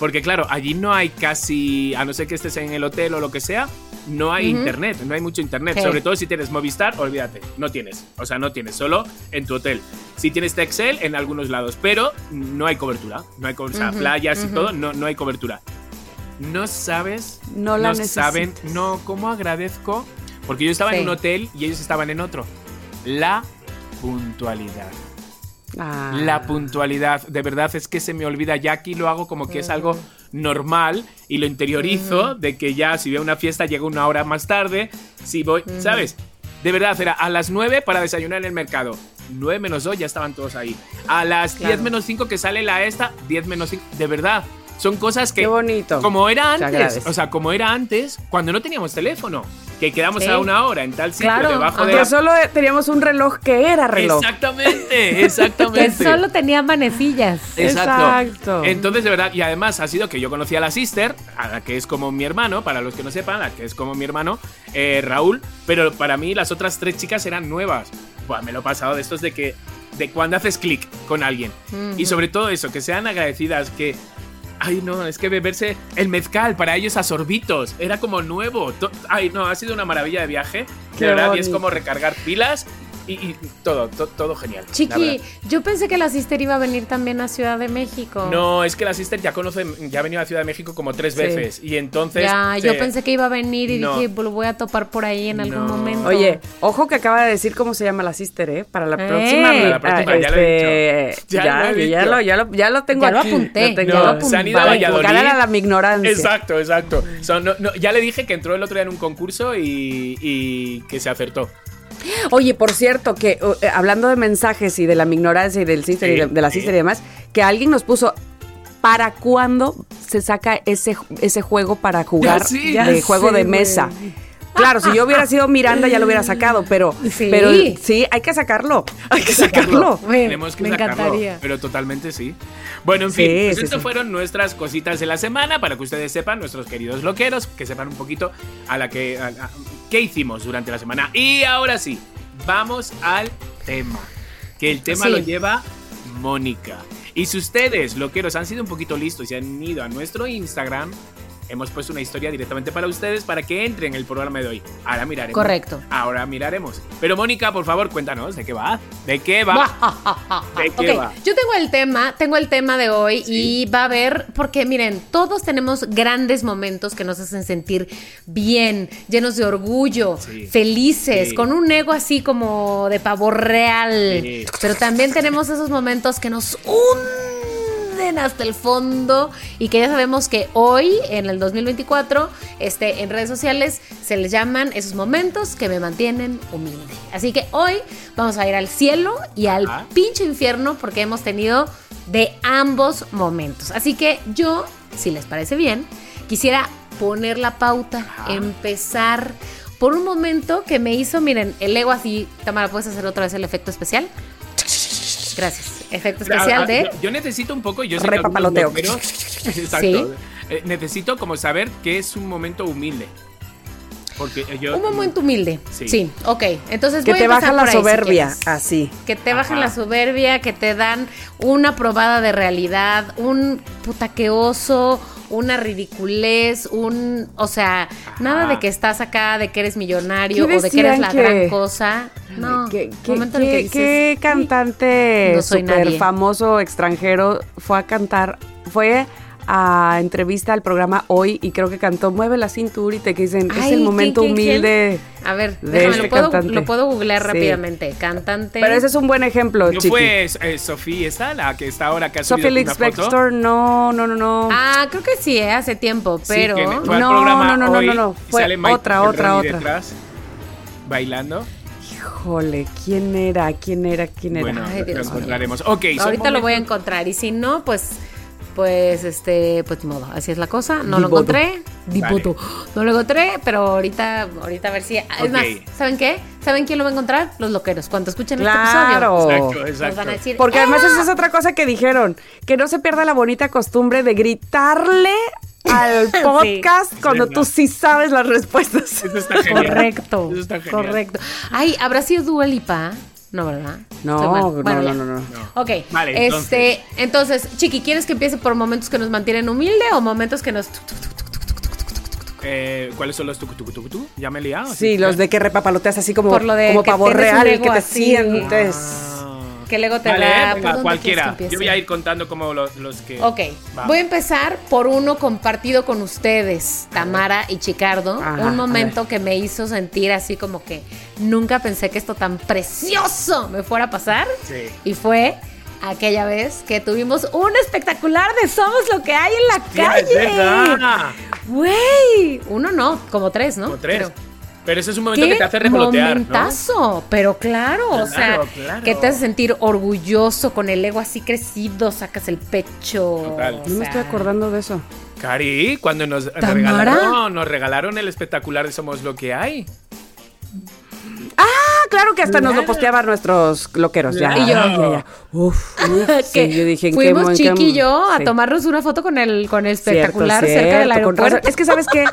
porque claro, allí no hay casi, a no ser que estés en el hotel o lo que sea, no hay internet, no hay mucho internet. Sí. Sobre todo si tienes Movistar, olvídate, no tienes. O sea, no tienes, solo en tu hotel. Si tienes Texel, en algunos lados, pero no hay cobertura. No hay cobertura. Ujú, playas y todo, no, no hay cobertura. No sabes, No la saben, necesitas. no, cómo agradezco. Porque yo estaba Sí. en un hotel y ellos estaban en otro. La puntualidad. Ah. La puntualidad, de verdad es que se me olvida. Ya aquí lo hago como que es algo normal y lo interiorizo de que ya si veo una fiesta llego una hora más tarde. Si voy, ¿sabes? De verdad, era a las 9 para desayunar en el mercado. 9 menos 2 ya estaban todos ahí. A las Claro. 10 menos 5 que sale la esta, 10 menos 5. De verdad, son cosas que... Qué bonito. Como era antes, o sea, como era antes, cuando no teníamos teléfono, que quedamos Sí. a una hora en tal sitio Claro, debajo de Que la... solo teníamos un reloj que era reloj. Exactamente, Que exactamente. solo tenía manecillas. Exacto. Exacto. Entonces, de verdad, y además ha sido que yo conocí a la sister, a la que es como mi hermano, para los que no sepan, la que es como mi hermano, eh, Raúl, pero para mí las otras tres chicas eran nuevas. Buah, me lo he pasado de estos de que, de cuando haces clic con alguien. Y sobre todo eso, que sean agradecidas, que... Ay, no, es que beberse el mezcal para ellos a sorbitos era como nuevo. Ay, no, ha sido una maravilla de viaje. Qué de verdad, y es como recargar pilas y, y todo, to- todo genial. Chiqui, yo pensé que la sister iba a venir también a Ciudad de México. No, es que la sister ya conoce, ya ha venido a Ciudad de México como tres Sí. veces. Y entonces. Ya, se- yo pensé que iba a venir y No. dije, lo voy a topar por ahí en algún No. momento. Oye, ojo que acaba de decir cómo se llama la sister, ¿eh? Para la Eh. próxima. Para la próxima, ya lo he este, dicho. Ya Ya, lo ya lo, ya lo, ya lo tengo Ya lo aquí. apunté, tengo- ya lo No, se han ido a Para Valladolid. a la, mi ignorancia. Exacto, exacto. Son- no- no, ya le dije que entró el otro día en un concurso y, y que se acertó. Oye, por cierto, que uh, eh, hablando de mensajes y de la ignorancia y del sister Sí, y de, de la sí. sister y demás, que alguien nos puso. ¿Para cuándo se saca ese, ese juego para jugar sí, de juego de mesa? Claro, si yo hubiera sido Miranda ya lo hubiera sacado, pero Sí. pero sí, hay que sacarlo. Hay que sacarlo. Güey, Tenemos que me sacarlo, encantaría. Pero totalmente sí. Bueno, en Sí, fin, pues sí, estas sí. fueron nuestras cositas de la semana para que ustedes sepan, nuestros queridos loqueros, que sepan un poquito a la que a- a- qué hicimos durante la semana. Y ahora sí, vamos al tema. Que el tema Sí. lo lleva Mónica. Y si ustedes, loqueros, han sido un poquito listos y han ido a nuestro Instagram, hemos puesto una historia directamente para ustedes para que entren en el programa de hoy. Ahora miraremos. Correcto. Ahora miraremos. Pero Mónica, por favor, cuéntanos, ¿de qué va? ¿De qué va? ¿De qué va? yo tengo el tema, tengo el tema de hoy y va a haber, porque miren, todos tenemos grandes momentos que nos hacen sentir bien, llenos de orgullo, Sí. felices, Sí. con un ego así como de pavo real. Pero también tenemos esos momentos que nos hunden hasta el fondo y que ya sabemos que hoy, en el 2024, este, en redes sociales se les llaman esos momentos que me mantienen humilde. Así que hoy vamos a ir al cielo y al pinche infierno porque hemos tenido de ambos momentos. Así que yo, si les parece bien, quisiera poner la pauta, empezar por un momento que me hizo, miren, el ego así, Tamara, ¿puedes hacer otra vez el efecto especial? Gracias. Efecto especial Ah, de... Yo, yo necesito un poco, yo sé que loqueros- Exacto. Sí. Eh, necesito como saber qué es un momento humilde. Porque eh, yo. Un momento humilde. Sí. Sí, ok. Entonces Que voy a te baja la ahí, soberbia, así. Que te bajan la soberbia, que te dan una probada de realidad, un puta que oso, una ridiculez, un. O sea, nada de que estás acá, de que eres millonario ¿Qué o de que eres la que- gran cosa. No. ¿Qué, qué- momento en el que qué- dices, qué "Uy, cantante no soy súper nadie"? famoso extranjero fue a cantar? Fue a entrevista al programa hoy y creo que cantó Mueve la cinturita que dicen es el ¿quién, momento quién, quién? A ver, de déjame, este lo, puedo, cantante. lo puedo googlear Sí. rápidamente. Cantante. Pero ese es un buen ejemplo, ¿No chiqui. fue eh, Sofía esta, la que está ahora que ha Sophie subido Elix una foto? Bextor, no, no, no, no. Ah, creo que sí, eh, hace tiempo, Sí, pero. que me- fue al No, programa no, no, no, hoy no, no, fue sale Mike otra, Pedroni otra, otra. detrás, bailando. Híjole, ¿quién era? ¿Quién era? ¿Quién era? Bueno, Ay, lo Dios encontraremos. Ok, Ahorita lo voy a encontrar y si no, pues, pues, este, pues ni modo, así es la cosa. No lo encontré, Dipoto. No lo encontré, pero ahorita, ahorita a ver si. Es más, ¿saben qué? ¿Saben quién lo va a encontrar? Los loqueros. Cuando escuchen este Claro. episodio, Exacto, nos van a exacto. decir. Porque "Ah". además esa es otra cosa que dijeron, que no se pierda la bonita costumbre de gritarle al podcast cuando tú sí sabes las respuestas. Eso está genial. Correcto, Eso está genial. correcto. Ay, ¿habrá sido Dua Lipa? No, ¿verdad? No, no, Bueno, no, no, no. Ok, Vale, este, entonces, Chiqui, ¿quieres que empiece por momentos que nos mantienen humilde o momentos que nos... Eh, ¿Cuáles son los tucutucutucutú? ¿Ya me he liado? Sí, los de que repapaloteas así como, Por lo de como que pavo tienes un real, que te así. sientes. Ah. Que luego te Vale, da... ¿por venga, dónde cualquiera. Yo voy a ir contando como los, los que. Ok, Va. voy a empezar por uno compartido con ustedes, Tamara y Chicardo. Ajá, un a momento que me hizo sentir así como que nunca pensé que esto tan precioso me fuera a pasar. Sí. Y fue aquella vez que tuvimos un espectacular de Somos lo que hay en la es calle. Güey, uno no, como tres, ¿no? Como tres. Pero ese es un momento que te hace revolotear, ¿no? momentazo! Pero claro, o sea, Claro, que te hace sentir orgulloso con el ego así crecido, sacas el pecho. Total. o No me estoy acordando de eso. Cari, cuando nos ¿Tamara? regalaron, nos regalaron el espectacular de Somos lo que hay. Ah, claro que hasta nos lo posteaban nuestros loqueros. Ya, Y yo- ya, ya. Uf, uf, que sí, yo dije, ¿en qué fuimos mo- en qué Chiqui y yo a sí. tomarnos una foto con el con el Cierto, espectacular cerca del cierto, con aeropuerto. Es que, ¿sabes qué?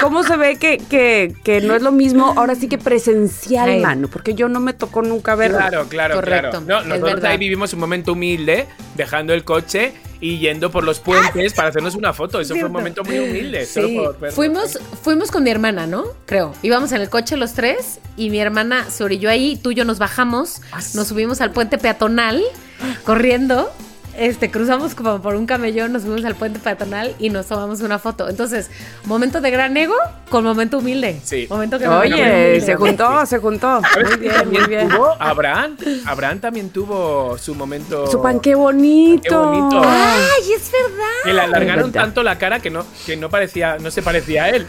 ¿Cómo se ve que, que, que no es lo mismo ahora sí que presencial, Ay. mano? Porque yo no me tocó nunca verlo. Claro, claro, Correcto, claro. No, nosotros ahí vivimos un momento humilde, dejando el coche y yendo por los puentes para hacernos una foto. Eso fue un momento muy humilde. Sí, por fuimos, fuimos con mi hermana, ¿no? Creo. Íbamos en el coche los tres y mi hermana se orilló ahí, tú y yo nos bajamos, nos subimos al puente peatonal corriendo, este, cruzamos como por un camellón, nos subimos al puente peatonal y nos tomamos una foto. Entonces, momento de gran ego con momento humilde. Sí. Momento que Oye, humilde. se juntó, se juntó. ¿Sabes Muy bien, muy bien. tuvo? Abraham. Abraham también tuvo su momento. Su pan, qué bonito. Qué bonito. Ay, es verdad. Que le alargaron tanto la cara que no, que no parecía, no se parecía a él.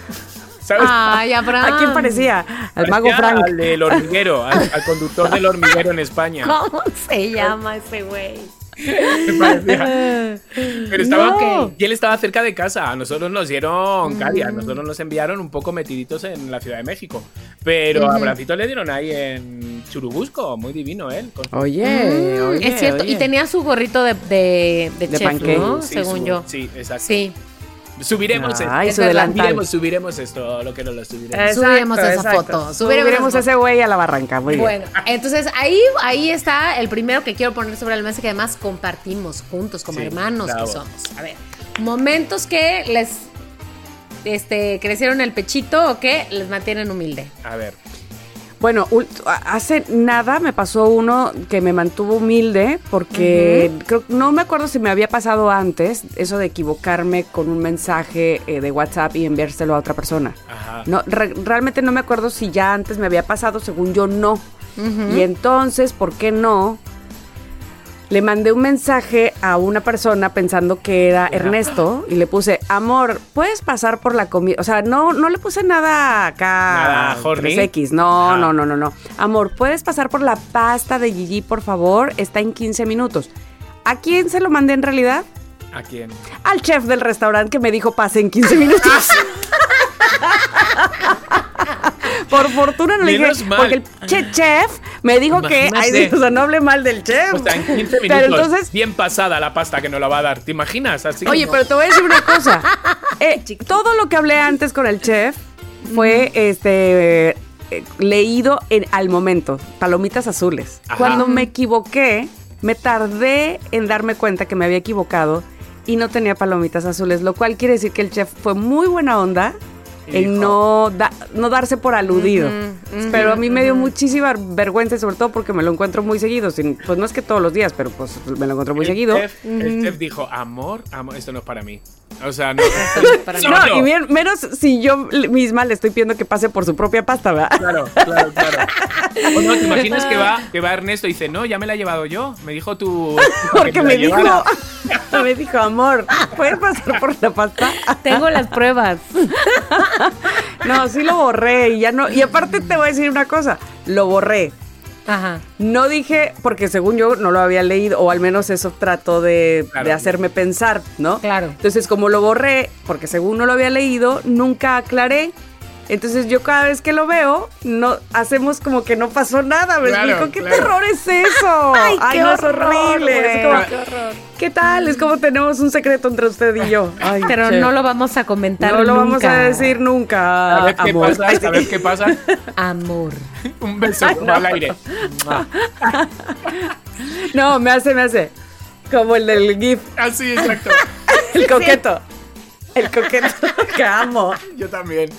¿Sabes? Ay, Abraham. ¿A quién parecía? Al mago Frank. Al del hormiguero, al, al conductor del hormiguero en España. ¿Cómo se llama ese güey? Me parecía. Pero estaba No. y él estaba cerca de casa. A nosotros nos Mm. dieron Cali, a nosotros nos enviaron un poco metiditos en la Ciudad de México. Pero a Bracito le dieron ahí en Churubusco, muy divino él. con- Oye, Mm, oye, es cierto. oye. Y tenía su gorrito de, de, de De chef. ¿no? Sí, Según su- yo. Sí, exacto. Sí. Subiremos Ay, esto. Subiremos, subiremos esto, lo que no lo subiremos. Exacto, Subiremos esa exacto. foto, subiremos ese güey a la barranca. Muy bien. Bueno, entonces ahí, ahí está el primero que quiero poner sobre la mesa que además compartimos juntos como Sí, hermanos bravo. que somos. A ver, momentos que les este, crecieron el pechito o que les mantienen humilde. A ver. Bueno, hace nada me pasó uno que me mantuvo humilde porque creo, no me acuerdo si me había pasado antes eso de equivocarme con un mensaje eh, de WhatsApp y enviárselo a otra persona. Ajá. No, re- realmente no me acuerdo si ya antes me había pasado, según yo no. Y entonces, ¿por qué no? Le mandé un mensaje a una persona pensando que era Ernesto y le puse, amor, ¿puedes pasar por la comida? O sea, no, no le puse nada acá. Nada. 3X. No, no, no, no, no. Amor, ¿puedes pasar por la pasta de Gigi, por favor? Está en 15 minutos. ¿A quién se lo mandé en realidad? ¿A quién? Al chef del restaurante que me dijo pase en 15 minutos. Por fortuna no le dije, mal. porque el che- chef me dijo que, ay, o sea, no hable mal del chef. O sea, en 15 minutos. Pero entonces, Bien pasada la pasta que nos la va a dar. ¿Te imaginas? Así oye, pero te voy a decir una cosa. Eh, todo lo que hablé antes con el chef fue, este, eh, leído en, al momento. Palomitas azules. Ajá. Cuando me equivoqué, me tardé en darme cuenta que me había equivocado y no tenía palomitas azules, lo cual quiere decir que el chef fue muy buena onda Y en no, da- no darse por aludido. Pero a mí me dio muchísima vergüenza, y sobre todo porque me lo encuentro muy seguido. sin- pues no es que todos los días, pero pues me lo encuentro muy el seguido. El chef dijo, amor, amor, esto no es para mí. O sea, no. para mí. No, y bien- menos si yo misma le estoy pidiendo que pase por su propia pasta, ¿verdad? Claro, claro, claro. O no, ¿te imaginas que va, que va Ernesto y dice, no, ya me la he llevado yo? Me dijo tu... Porque que me la dijo, llevara". me dijo, amor, ¿puedes pasar por la pasta? Tengo las pruebas. No, sí lo borré y ya no. Y aparte te voy a decir una cosa, lo borré. Ajá. No dije, porque según yo no lo había leído, o al menos eso trató de, Claro. de hacerme pensar, ¿no? Claro. Entonces, como lo borré, porque según no lo había leído, nunca aclaré. Entonces yo cada vez que lo veo, no hacemos como que no pasó nada. ¿Me Claro, explico? ¿Qué claro. terror es eso? Ay, qué no, es horror, horrible. Es como, Qué horror. ¿Qué tal? Es como tenemos un secreto entre usted y yo. Ay, Pero che. no lo vamos a comentar No lo vamos a decir nunca. A ver qué amor. pasa, a ver qué pasa. Amor. Un beso al aire. No, me hace, me hace. Como el del GIF. Así, exacto. El coqueto. El coqueto que amo. Yo también.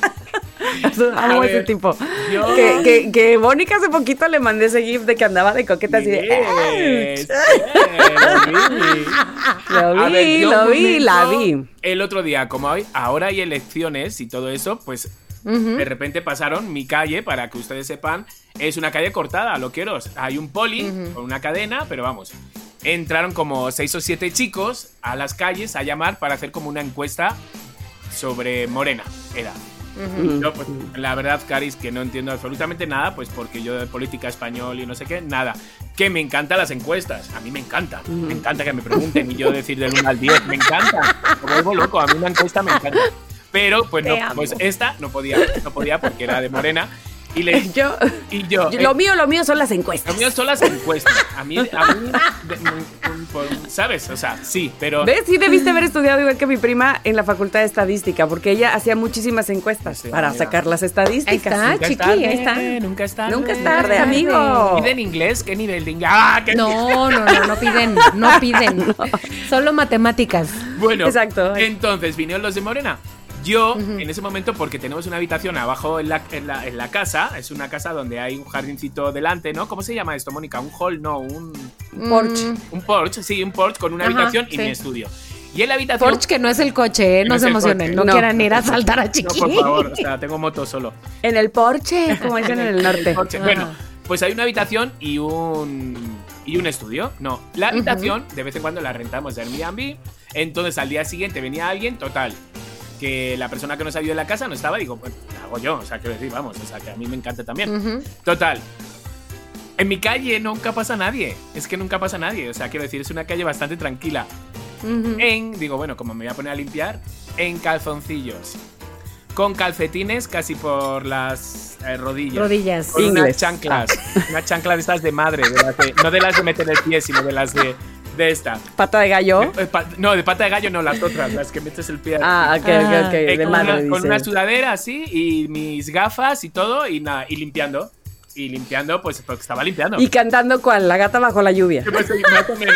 Amo A ese ver, tipo. yo- Que, que, que Mónica hace poquito le mandé ese GIF de que andaba de coqueta así de. Yes, "Ah". yes, Lo vi, ver, lo vi, la vi. El otro día, como hoy, ahora hay elecciones y todo eso, pues de repente pasaron mi calle, para que ustedes sepan, es una calle cortada, lo quiero. Hay un poli con una cadena, pero vamos. Entraron como seis o siete chicos a las calles a llamar para hacer como una encuesta sobre Morena, era. Yo, pues, la verdad, Caris, que no entiendo absolutamente nada, pues porque yo de política español y no sé qué, nada. Que me encantan las encuestas, a mí me encanta. Me encanta que me pregunten y yo decir del 1 al 10, me encanta. Me vuelvo loco, a mí una encuesta me encanta. Pero, pues, no, pues esta no podía, no podía porque era de Morena. Y, le, Yo, y yo, yo- eh, lo mío, lo mío son las encuestas. lo mío son las encuestas. A mí, a mí de- ¿sabes? O sea, sí, pero... ¿Ves? Sí debiste haber estudiado igual que mi prima en la facultad de estadística, porque ella hacía muchísimas encuestas Sí, para mira. sacar las estadísticas. Ahí está, chiqui, tarde, ahí está. Nunca es tarde. Nunca es tarde, amigo. ¿Piden inglés? ¿Qué nivel de inglés? ¡Ah, qué No, no, no, no piden, no piden. Solo matemáticas. Bueno, Exacto. entonces vinieron los de Morena. Yo, en ese momento, porque tenemos una habitación abajo en la, en, la, en la casa, es una casa donde hay un jardincito delante, ¿no? ¿Cómo se llama esto, Mónica? ¿Un hall? No, un, Porch. Mm, un porch, sí, un porch con una Ajá, habitación y mi estudio. Y en la habitación... Porsche que no es el coche, ¿eh? No no se emocionen, no, No. quieran ir a saltar a No, Chiqui. por favor, o sea, tengo moto solo. En el porche, como dicen en el norte. Porche. Bueno, pues hay una habitación y un y un estudio. No, la habitación de vez en cuando la rentamos de Airbnb. Entonces al día siguiente venía alguien, total, que la persona que nos ayudó en la casa no estaba. Digo, pues la hago yo. O sea, quiero decir, vamos, o sea, que a mí me encanta también. Total. En mi calle nunca pasa nadie. Es que nunca pasa nadie. O sea, quiero decir, es una calle bastante tranquila. En, digo, bueno, como me voy a poner a limpiar, en calzoncillos. Con calcetines casi por las eh, rodillas. Rodillas. Con Ingles. unas chanclas. Unas chanclas de estas de madre. de las de- no de las de meter el pie, sino de las de, de esta. Pata de gallo. Eh, pa- no, de pata de gallo no, las otras, las que metes el pie. Ah, ok, ok, Ah. ok. Eh, De con, madre, una, con una sudadera así y mis gafas y todo y nada, y limpiando. Y limpiando, pues porque estaba limpiando. Y cantando cual, la gata bajo la lluvia. Pues, más o menos.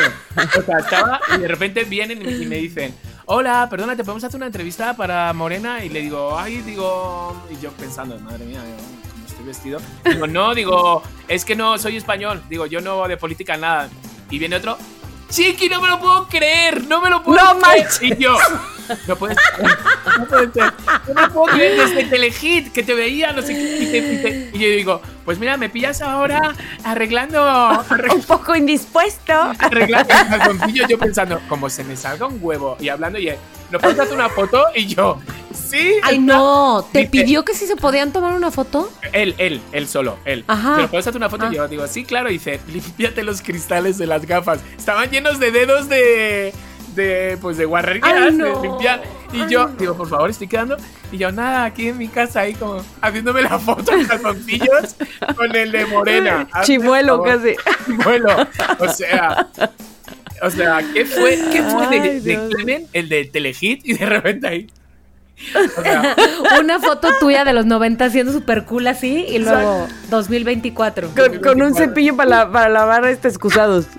O sea, estaba y de repente vienen y me dicen, hola, perdona, ¿te podemos hacer una entrevista para Morena? Y le digo, ay, digo, y yo pensando, madre mía, digo, ¿cómo estoy vestido? Digo, no, digo, es que no soy español, digo, yo no de política nada. Y viene otro, Chiqui, no me lo puedo creer, no me lo puedo No creer. manches. Y yo, no puede ser, no ser, no me puedo creer desde Telehit, que te veía, no sé qué. Y, te- y te- y yo digo, pues mira, me pillas ahora arreglando, arreglando Un poco indispuesto. arreglando el calzoncillo, yo pensando, como se me salga un huevo y hablando y él, ¿nos puedes una foto? Y yo, sí. Ay, está". no. ¿Te Dice, pidió que si se podían tomar una foto? Él, él, él solo, él. Ajá. ¿Te puedes hacer una foto? Ah. Y yo digo, sí, claro. Y dice, límpiate los cristales de las gafas. Estaban llenos de dedos de. de pues de guarrerías, Ay, de no. limpiar. Y Ay, yo, no. digo, por favor, estoy quedando. Y yo, nada, aquí en mi casa, ahí como haciéndome la foto en calzoncillos con el de Morena. Chimuelo casi. Chimuelo. O sea. O sea, ¿qué fue, qué fue de, Ay, de Dios. Clemen, el de Telehit, y de repente ahí? O sea, Una foto tuya de los 90 siendo súper cool así y luego 2024. Con, con un cepillo para, la- para lavar este excusados.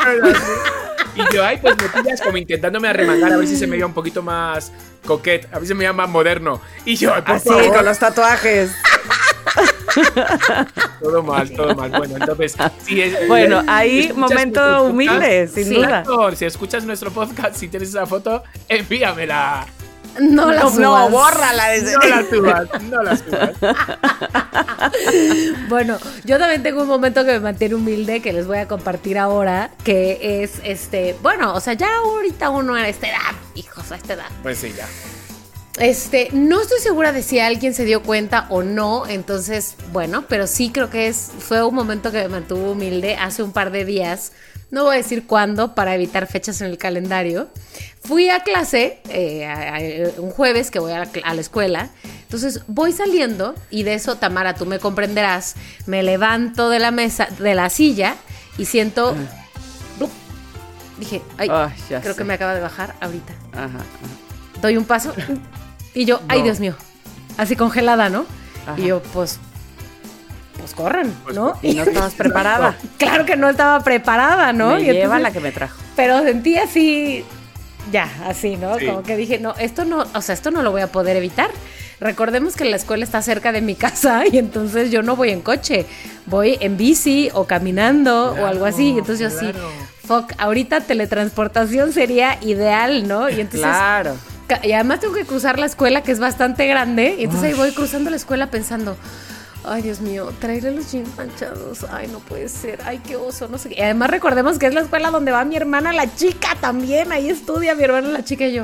Y yo, ay, pues me pillas como intentándome arremangar a ver si se me veía un poquito más coquet, a ver si se me veía más moderno. Y yo, ay, por Así, favor, con los tatuajes. todo mal, todo mal. Bueno, entonces, si es- Bueno, si ahí escuchas momento nuestro humilde, podcast, sin Sí. duda. Si escuchas nuestro podcast, si tienes esa foto, envíamela. No la No, subas. no, bórrala. desde- No la subas, no la subas. Bueno, yo también tengo un momento que me mantiene humilde que les voy a compartir ahora, que es este, bueno, o sea, ya ahorita uno a esta edad, hijos, a esta edad. Pues sí, ya. Este, no estoy segura de si alguien se dio cuenta o no, entonces, bueno, pero sí creo que es, fue un momento que me mantuvo humilde hace un par de días. No voy a decir cuándo para evitar fechas en el calendario. Fui a clase eh, a- a- un jueves que voy a la, cl- a la escuela. Entonces voy saliendo y de eso, Tamara, tú me comprenderás. Me levanto de la mesa, de la silla y siento. ¡Blup! Dije, ay, ya creo sé. que me acaba de bajar ahorita Ajá, ajá. doy un paso y yo, ay. Dios mío, así congelada, ¿no? Ajá. Y yo, pues, pues corran, Pues, ¿no? Y no estabas preparada. claro que no estaba preparada, ¿no? Me Y lleva entonces- la que me trajo. Pero sentí así, ya, así, ¿no? Sí. Como que dije, no, esto no, o sea, esto no lo voy a poder evitar. Recordemos que la escuela está cerca de mi casa y entonces yo no voy en coche, voy en bici o caminando o algo así. Entonces yo así, claro. fuck, ahorita teletransportación sería ideal, ¿no? Y entonces Claro. Y además tengo que cruzar la escuela, que es bastante grande. Y entonces ahí voy cruzando la escuela pensando, Ay, Dios mío, traerle los jeans manchados. Ay, no puede ser. Ay, qué oso, no sé qué. Y además recordemos que es la escuela donde va mi hermana, la chica también. Ahí estudia mi hermana, la chica y yo.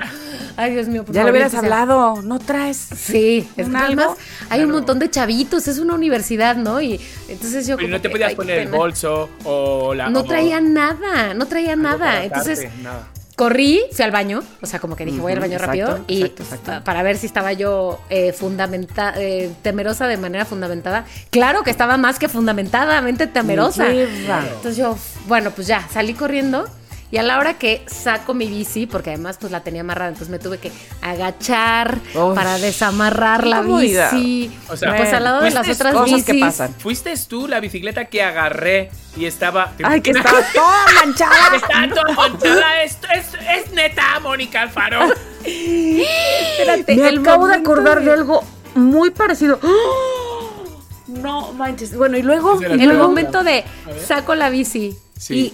Ay, Dios mío, por Ya le favor, hubieras que sea- hablado, no traes. Sí, es ¿Un que algo? además hay un montón de chavitos, es una universidad, ¿no? Y entonces yo Pero no te que, podías poner el pena. bolso o la. No o traía nada, no traía nada. Entonces nada. Corrí, fui al baño, o sea, como que dije, voy al baño rápido exacto, y exacto, exacto. pa- para ver si estaba yo eh, fundamenta eh, temerosa de manera fundamentada. Claro que estaba más que fundamentadamente temerosa. Entonces yo, bueno, pues ya, salí corriendo. Y a la hora que saco mi bici, porque además pues la tenía amarrada, entonces me tuve que agachar para desamarrar la bici. O sea, pues al lado de las otras cosas bicis. que pasan. ¿Fuiste tú la bicicleta que agarré y estaba. ¿te Ay, que estaba toda manchada. Está toda manchada. Esto es, es neta, Mónica Alfaro. Espérate, Me el acabo de acordar de algo muy parecido. ¡Oh! No manches. Bueno, y luego. Y El momento de saco la bici Sí. y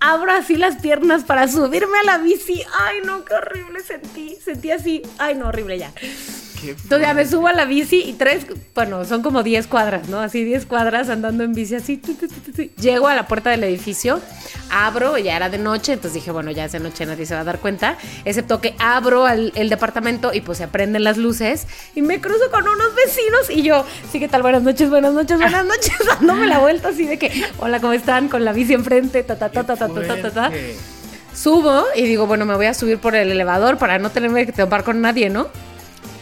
abro así las piernas para subirme a la bici. Ay, no, qué horrible sentí. Sentí así. Ay, no, horrible ya. Entonces ya me subo a la bici y tres, bueno, son como 10 cuadras, ¿no? Así 10 cuadras andando en bici así. tu, tu, tu, tu, tu. Llego a la puerta del edificio, abro, ya era de noche, entonces dije, bueno, ya es de noche, nadie se va a dar cuenta, excepto que abro al- el departamento y pues se prenden las luces y me cruzo con unos vecinos y yo, sí, ¿qué tal? Buenas noches, buenas noches, buenas noches, dándome la vuelta así de que, hola, ¿cómo están? Con la bici enfrente, ta, ta, ta, ta, ta, ta, ta, ta, ta. Subo y digo, bueno, me voy a subir por el elevador para no tenerme que topar con nadie, ¿no?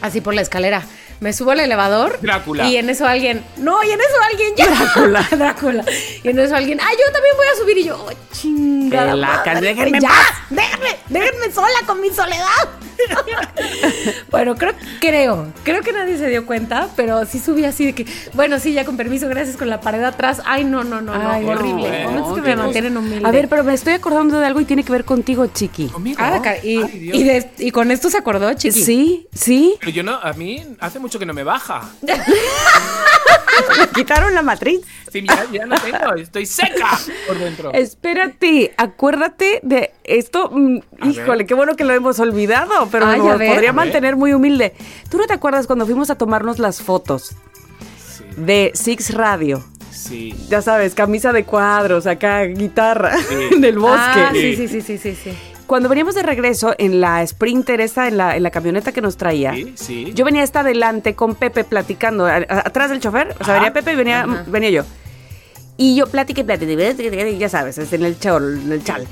Así por la escalera. Me subo al elevador. Drácula. Y en eso alguien. No, y en eso alguien ya. Drácula. Drácula. Y en eso alguien. Ah, yo también voy a subir. Y yo, oh, chingada. La madre, déjenme en ya. Déjenme, déjenme sola con mi soledad. bueno, creo, creo, creo que nadie se dio cuenta, pero sí subí así de que, bueno, sí, ya con permiso, gracias con la pared atrás. Ay, no, no, no, no, Ay, no, horrible. no, Momentos que me mantienen humilde. A ver, pero me estoy acordando de algo y tiene que ver contigo, Chiqui. ¿Conmigo? Ah, y, Ay, Dios. y, de- y con esto se acordó, chiqui. Sí, sí. Pero yo no, a mí hace mucho que no me baja. Quitaron la matriz. Sí, ya, ya no tengo, estoy seca por dentro. Espérate, acuérdate de esto. mm, A híjole, ver. qué bueno que lo hemos olvidado, pero Ay, ver. podría mantener muy humilde. ¿Tú no te acuerdas cuando fuimos a tomarnos las fotos Sí, de Six Radio? sí. Ya sabes, camisa de cuadros, acá guitarra Sí. en el bosque. Ah, sí, Sí. sí, sí, sí, sí, sí. Cuando veníamos de regreso en la Sprinter esta, en la, en la camioneta que nos traía, Sí, sí. yo venía hasta adelante con Pepe platicando, a- a- atrás del chofer, o sea, venía Pepe y venía, Ajá. venía yo. Y yo platiqué, platiqué, ya sabes, en el chol, en el chal.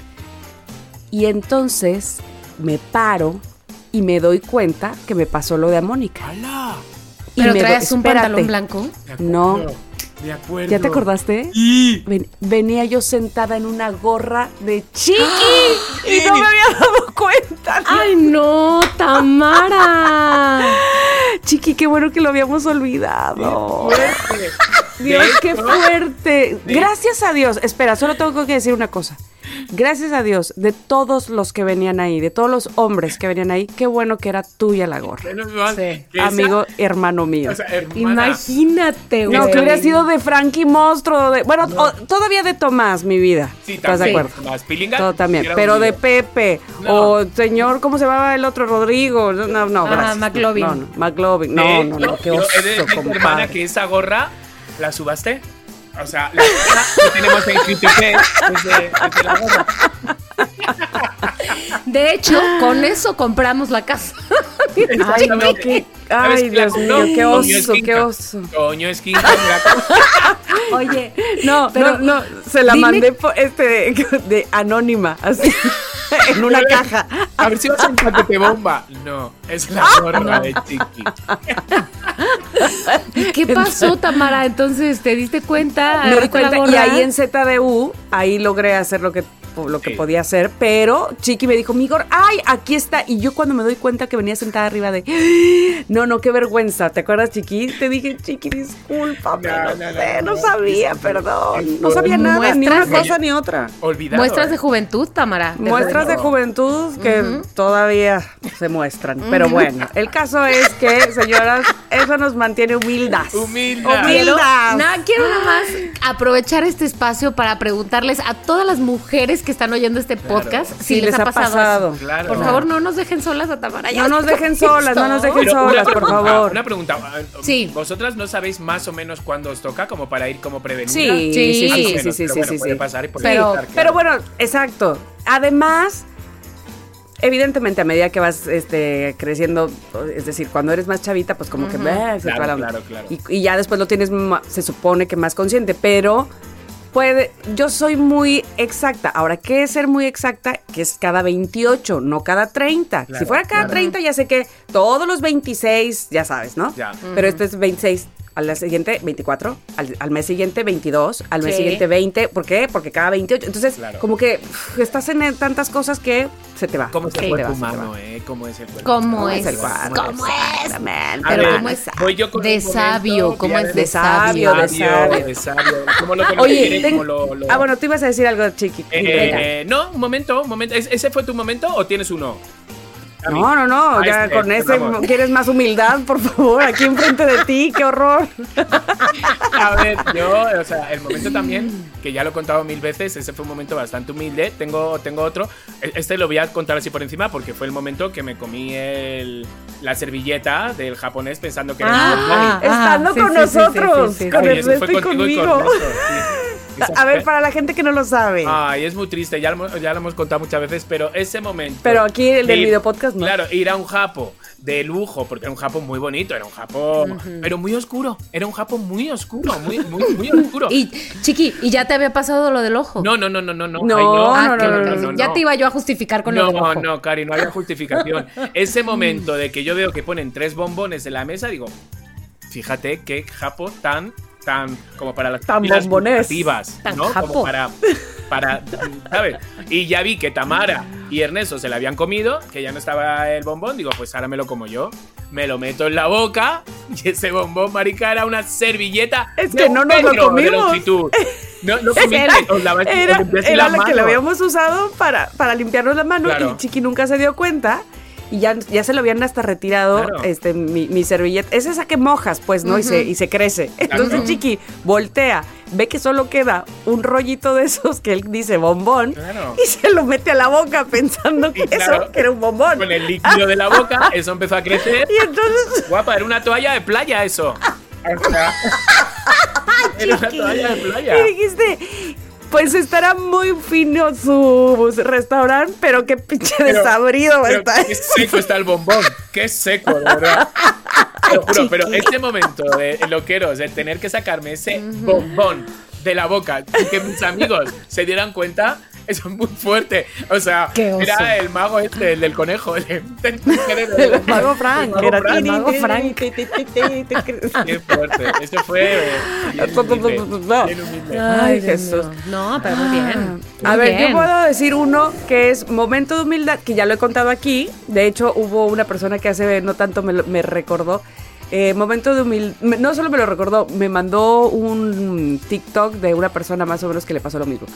Y entonces me paro y me doy cuenta que me pasó lo de a Mónica. ¡Hala! Y Pero traes un pantalón blanco. No. De acuerdo. ¿Ya te acordaste? Ven- venía yo sentada en una gorra de chiqui ¡Ah! y no me había dado cuenta. ¡Ay, no, Tamara! Chiqui, qué bueno que lo habíamos olvidado. Fuerte. Dios, qué fuerte. Gracias a Dios. Espera, solo tengo que decir una cosa. Gracias a Dios, de todos los que venían ahí, de todos los hombres que venían ahí, qué bueno que era tuya la gorra. Sí. esa- Amigo, hermano mío. o sea, hermana, Imagínate, güey. No, que hubiera sido de Frankie Monstruo, de, bueno, o- todavía de Tomás, mi vida. Sí, ¿Estás de también. acuerdo? Más pilinga. Todo también. Pero de. Pepe, No. o señor, ¿cómo se llamaba el otro? Rodrigo. No, no, Ah, gracias. McLovin. No, no, McLovin. No, no, hecho, no, qué yo oso, hermana, que esa gorra la subaste. O sea, la cosa que tenemos en Critique es de, es de la gorra. De hecho, con eso compramos la casa. Ay, no, qué. ¿Sabes Ay, Dios mío, qué oso, qué oso. Esquinca, mira, Oye, No, Pero, no, no, se la dime- mandé por, este, de anónima, así, en una caja. A ver si vas a un paquete bomba. No, es la gorra de Chiqui. ¿qué pasó, Tamara? Entonces, ¿te diste cuenta? Me di ¿Agarraste la cuenta, y ahí en ZDU, ahí logré hacer lo que lo que Sí. podía hacer, pero Chiqui me dijo, Migor, ay, aquí está. Y yo cuando me doy cuenta que venía sentada arriba de, no, no, qué vergüenza. ¿Te acuerdas, Chiqui? Te dije, Chiqui, discúlpame, No, no, no, no, sé, no, sabía, perdón. No sabía nada, ni una cosa ni otra. Olvidado. Muestras ¿eh? de juventud, Tamara. de Muestras de juventud que todavía se muestran. Pero bueno, el caso es que, señoras, eso nos mantiene humildas. Humildas. Humildas. nada, quiero nada más aprovechar este espacio para preguntarles a todas las mujeres que están oyendo este Claro. Podcast Sí, si les, les ha pasado. pasado. eso. Claro. Por favor, no nos dejen solas a Tamara. No nos dejen solas, no nos dejen Pero solas, por favor. Una pregunta. ah, Sí. ¿Vosotras no sabéis más o menos cuándo os toca como para ir como prevenida? Sí, Sí, sí, sí, sí, menos, sí, sí, pero sí, bueno, sí, puede sí. pasar y puede Pero- evitar, claro. Pero bueno, exacto. Además, evidentemente a medida que vas este, creciendo, es decir, cuando eres más chavita, pues como que se la. Claro, claro, claro. Y, y ya después lo tienes, se supone que más consciente, pero puede, yo soy muy exacta. Ahora, ¿qué es ser muy exacta? Que es cada 28, no cada 30. Claro, si fuera cada claro. 30, ya sé que todos los 26, ya sabes, ¿no? Ya. Pero este es 26. Al mes siguiente, 24. Al, al mes siguiente, 22. Al mes Sí. siguiente, 20. ¿Por qué? Porque cada 28. Entonces, Claro. como que uf, estás en tantas cosas que se te va. ¿Cómo es el cuerpo humano, eh? ¿Cómo es el cuerpo ¿Cómo es? el cuerpo? ¿Cómo es? Pero ver, ¿cómo es? voy yo con De sabio, ¿cómo es de sabio, de sabio. de sabio. ¿Cómo lo Oye, conoces? ten- ¿Cómo lo- lo- ah, bueno, tú ibas a decir algo, chiqui. Eh, no, un momento, un momento. ¿Es- ¿Ese fue tu momento o tienes uno? No, no, no, Ah, ya este, con ese vamos. quieres más humildad, por favor, aquí enfrente de ti, qué horror. A ver, yo, o sea, el momento también, que ya lo he contado mil veces, ese fue un momento bastante humilde. Tengo, tengo otro. E- Este lo voy a contar así por encima porque fue el momento que me comí el, la servilleta del japonés pensando que era un Ah, bombón. Estando sí, con sí, sí, sí, nosotros, sí, sí, con Ernesto fue y conmigo. A ver, para la gente que no lo sabe. Ay, es muy triste, ya lo, hemos- ya lo hemos contado muchas veces, pero ese momento. Pero aquí el del video podcast no. Claro, ir a un japo de lujo, porque era un japo muy bonito, era un japo. Pero muy oscuro, era un japo muy oscuro, muy, muy, muy oscuro. Y, Chiqui, ¿y ya te había pasado lo del ojo? No, no, no, no, no, no. No, ay, no. Ah, no, no, no, Ya te iba yo a justificar con lo del No, ojo. no, Cari, no había justificación. Ese momento de que yo veo que ponen tres bombones en la mesa, digo, fíjate qué japo tan, tan, como para las Tan bombonés. gustativas, Tan ¿no? japo. Como para, para, ¿sabes? Y ya vi que Tamara y Ernesto se la habían comido, que ya no estaba el bombón, digo, pues ahora me lo como yo. Me lo meto en la boca y ese bombón, marica, era una servilleta. Es que no nos lo comimos. No, no Era, os era, era las la que manos. lo habíamos usado para, para limpiarnos la mano Claro. y Chiqui nunca se dio cuenta. Y ya, ya se lo habían hasta retirado Claro. este, mi, mi servilleta. Es esa que mojas, pues, ¿no? y, se, y se crece. Entonces Claro. Chiqui voltea, ve que solo queda un rollito de esos que él dice bombón Claro. y se lo mete a la boca pensando que Y claro, eso que era un bombón. Con el líquido de la boca, eso empezó a crecer. Y entonces Guapa, era una toalla de playa eso. Era una toalla de playa. Y dijiste, pues estará muy fino su restaurante, pero qué pinche Pero- desabrido Pero estar. qué seco está el bombón. Qué seco, de verdad. Te lo juro, pero este momento de loqueros, de tener que sacarme ese bombón de la boca y que mis amigos se dieran cuenta, eso es muy fuerte. O sea, era el mago este, el del conejo. El, El mago Frank, El que era mago Frank. el mago Frank. Qué fuerte. Esto fue. eh, bien humilde, bien humilde. Ay, Jesús. No, pero muy bien. A Muy ver, bien. yo puedo decir uno que es momento de humildad, que ya lo he contado aquí. De hecho, hubo una persona que hace no tanto me, me recordó. Eh, momento de humildad, no solo me lo recordó, me mandó un TikTok de una persona más o menos que le pasó lo mismo.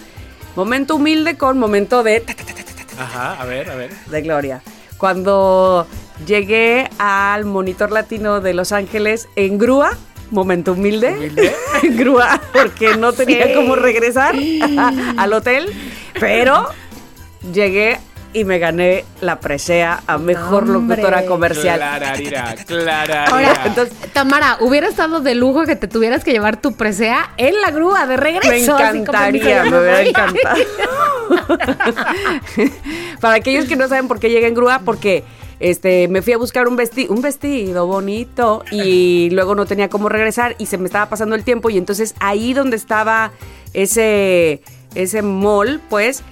Momento humilde con momento de ta, ta, ta, Ajá, a ver, a ver. de gloria. Cuando llegué al monitor latino de Los Ángeles en grúa, momento humilde, Humilde. en grúa, porque no tenía cómo regresar al hotel, pero llegué y me gané la presea a mejor Hombre. locutora comercial. Clararira, clararira. Ahora, Entonces, Tamara, hubiera estado de lujo que te tuvieras que llevar tu presea en la grúa de regreso. Me encantaría, me hubiera encantado. Para aquellos que no saben por qué llegué en grúa, porque este, me fui a buscar un, vesti un vestido bonito y luego no tenía cómo regresar y se me estaba pasando el tiempo y entonces ahí donde estaba ese, ese mall, pues...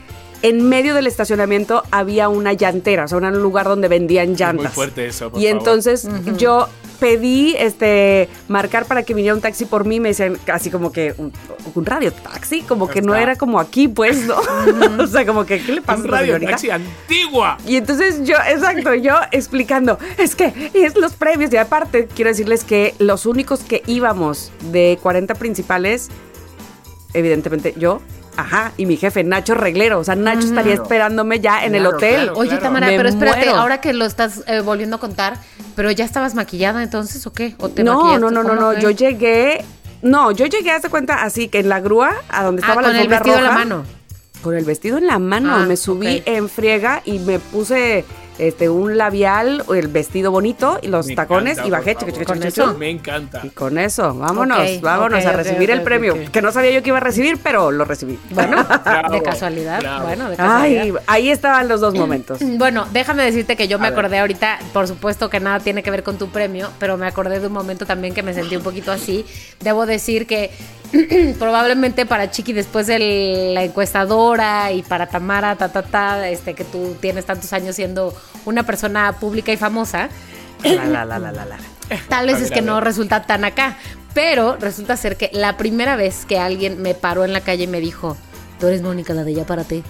En medio del estacionamiento había una llantera, o sea, un lugar donde vendían llantas. muy fuerte eso, por Y favor. entonces yo pedí este marcar para que viniera un taxi por mí, me decían casi como que un, un radio taxi, como que no era como aquí, pues, ¿no? o sea, como que ¿qué le pasa a Un radio taxi antigua. Y entonces yo, exacto, yo explicando, es que y es los premios y aparte quiero decirles que los únicos que íbamos de 40 principales, evidentemente yo, ajá, y mi jefe Nacho Reglero, o sea, Nacho estaría esperándome ya en el hotel. claro. Oye, Tamara, Me pero espérate, muero. ahora que lo estás eh, volviendo a contar, ¿pero ya estabas maquillada entonces o qué? ¿O te No, no, no, no, ¿Cómo no. Yo llegué No, yo llegué a esta cuenta así, que en la grúa, a donde estaba Ah, la con el vestido en la mano. Con el vestido en la mano. Ah, me subí en friega y me puse este un labial, el vestido bonito y los Me tacones encanta, y bajé. chica, Con chica, eso. Me encanta. Y con eso, vámonos, vámonos a recibir el premio. Que no sabía yo que iba a recibir, pero lo recibí. Bueno, Bravo, de casualidad. bravo. Bueno, de casualidad. Ay, ahí estaban los dos momentos. Bueno, déjame decirte que yo me A ver. acordé ahorita, por supuesto que nada tiene que ver con tu premio, pero me acordé de un momento también que me sentí un poquito así. Debo decir que probablemente para Chiqui después de la encuestadora y para Tamara, ta, ta, ta, este, que tú tienes tantos años siendo una persona pública y famosa, La, la, la, la, la, la. Tal vez es que no resulta tan acá. Pero resulta ser que la primera vez que alguien me paró en la calle y me dijo, tú eres Mónica, la de ya párate.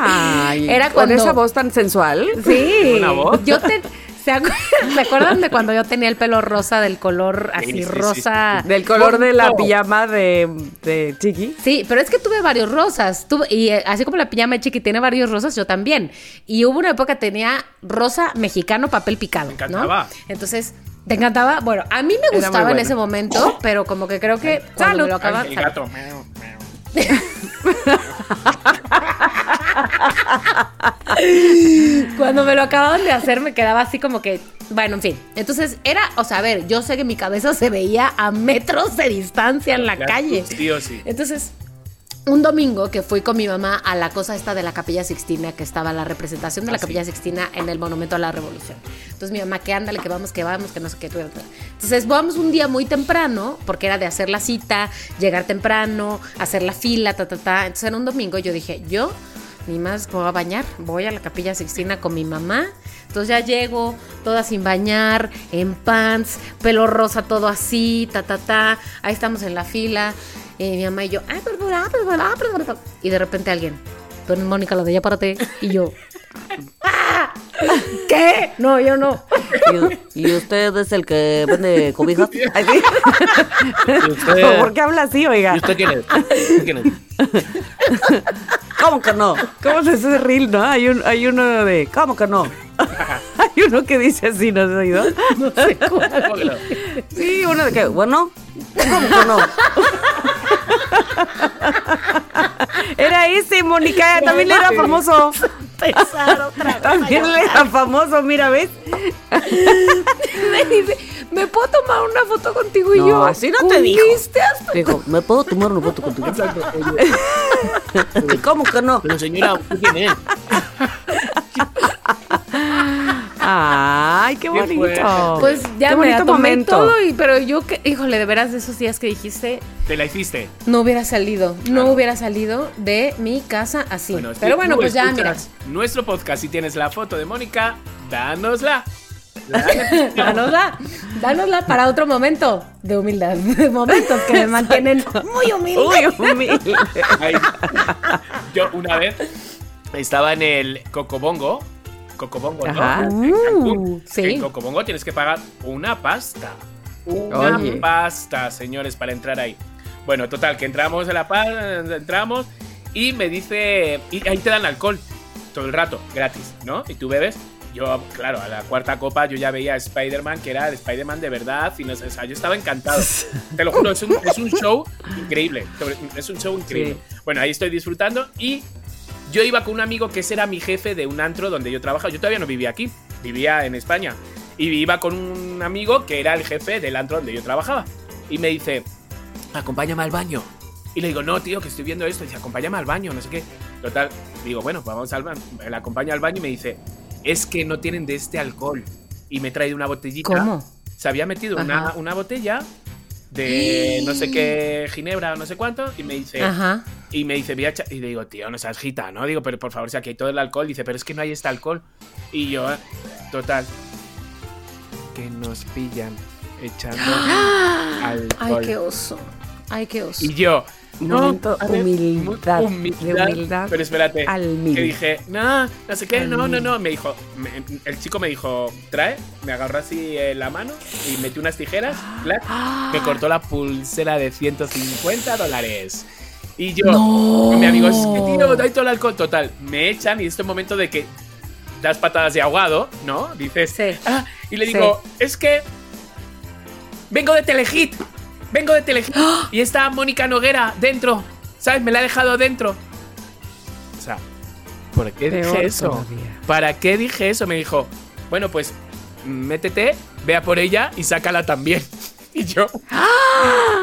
Ay, Era con cuando- esa voz tan sensual. Sí. ¿Una voz? Yo te... ¿Se acu- ¿Se acuerdan de cuando yo tenía el pelo rosa del color Sí, así sí, sí, rosa? Del color de la pijama de, de Chiqui. Sí, pero es que tuve varios rosas. Tuve, y eh, así como la pijama de Chiqui tiene varios rosas, yo también. Y hubo una época que tenía rosa mexicano papel picado. Me encantaba. ¿no? Entonces, ¿te encantaba? Bueno, a mí me gustaba en ese momento, pero como que creo que cuando Salud. me lo acaba- Ay, el gato. Cuando me lo acababan de hacer me quedaba así como que, bueno, en fin. Entonces era, o sea, a ver, yo sé que mi cabeza se veía a metros de distancia en la Ya, calle. Sí. Entonces, un domingo que fui con mi mamá a la cosa esta de la Capilla Sixtina, que estaba la representación de la Ah, sí. Capilla Sixtina en el Monumento a la Revolución. Entonces mi mamá, que ándale, que vamos, que vamos, que no sé qué. Entonces vamos un día muy temprano, porque era de hacer la cita, llegar temprano, hacer la fila, ta, ta, ta. Entonces era un domingo yo dije, yo ni más me voy a bañar, voy a la Capilla Sixtina con mi mamá. Entonces ya llego, toda sin bañar, en pants, pelo rosa, todo así, ta, ta, ta. Ahí estamos en la fila. Y mi mamá y yo, "Ay, perdón, perdón, perdón, perdón". y de repente alguien, tú Mónica, la de ya párate. Y yo, "Ah, ¿qué? No, yo no. ¿Y, y usted es el que vende cobijas? Ay, sí. ¿Y usted, ¿Por qué habla así, oiga? ¿Y usted quién es? ¿Usted quién es? ¿Cómo que no? ¿Cómo se hace reel, no? Hay, un, hay uno de, ¿cómo que no? hay uno que dice así, ¿no has oído? No sé cuál. Sí, uno de que, bueno, ¿cómo que no? era ese, Mónica, también le era famoso. Otra. También le era famoso, mira, ¿ves? Me dice, ¿me puedo tomar una foto contigo? Y No, yo, así no te dijo. "¿Comiste hasta Dijo, ¿me puedo tomar una foto contigo? ¿Cómo que no? Pero señora, ¿usted quién es? Ay, qué bonito. Pues ya Qué me la bonito tomé momento. todo, y, pero yo, que, híjole, de veras de esos días que dijiste, ¿Te la hiciste? no hubiera salido, no hubiera salido de mi casa así. Bueno, pero bueno, pues ya, mira, Nuestro podcast, si tienes la foto de Mónica, dánosla. danosla, danosla para otro momento de humildad, momentos que me mantienen muy humilde. Uy, humilde. Ay. Yo una vez estaba en el Cocobongo. Cocobongo, ¿no? Ajá. En Cancún. Uh, sí. En Cocobongo tienes que pagar una pasta. Una Oye. pasta, señores, para entrar ahí. Bueno, total, que entramos en la pasta, entramos y me dice. Y ahí te dan alcohol todo el rato, gratis, ¿no? Y tú bebes. Yo, claro, a la cuarta copa yo ya veía a Spider-Man, que era el Spider-Man de verdad. Y no sé, o sea, yo estaba encantado. Te lo juro, es un, es un show increíble. Es un show increíble. Bueno, ahí estoy disfrutando y yo iba con un amigo que ese era mi jefe de un antro donde yo trabajaba. Yo todavía no vivía aquí, vivía en España. Y iba con un amigo que era el jefe del antro donde yo trabajaba. Y me dice, acompáñame al baño. Y le digo, no, tío, que estoy viendo esto. Y dice, acompáñame al baño, no sé qué. Total, digo, bueno, pues vamos al baño. Le acompaño al baño y me dice, es que no tienen de este alcohol. Y me trae una botellita. ¿Cómo? Se había metido una, una botella de no sé qué ginebra o no sé cuánto. Y me dice, Ajá. y me dice, voy a echar- Y le digo, tío, no seas gita, ¿no? Digo, pero por favor, si aquí hay todo el alcohol. Dice, pero es que no hay este alcohol. Y yo, total. Que nos pillan echando Ay, alcohol. qué oso. Ay, qué oso. Y yo, Momento ver, humildad, de humildad Pero espérate, al que mil. dije, no, no sé qué, Al no, no, no. Me dijo, me- el chico me dijo, trae, me agarró así eh, la mano y metí unas tijeras, me cortó la pulsera de 150 dólares. Y yo, con mi amigo, es que tío, da todo el alcohol. Total, me echan y este momento de que das patadas de ahogado, ¿no? Dices, Sí. ah, y le digo, es que vengo de Telehit. Vengo de Telehit y está Mónica Noguera dentro. ¿Sabes? Me la ha dejado dentro. O sea, ¿por qué Peor dije eso? todavía. ¿Para qué dije eso? Me dijo, bueno, pues métete, vea por ella y sácala también. Y yo.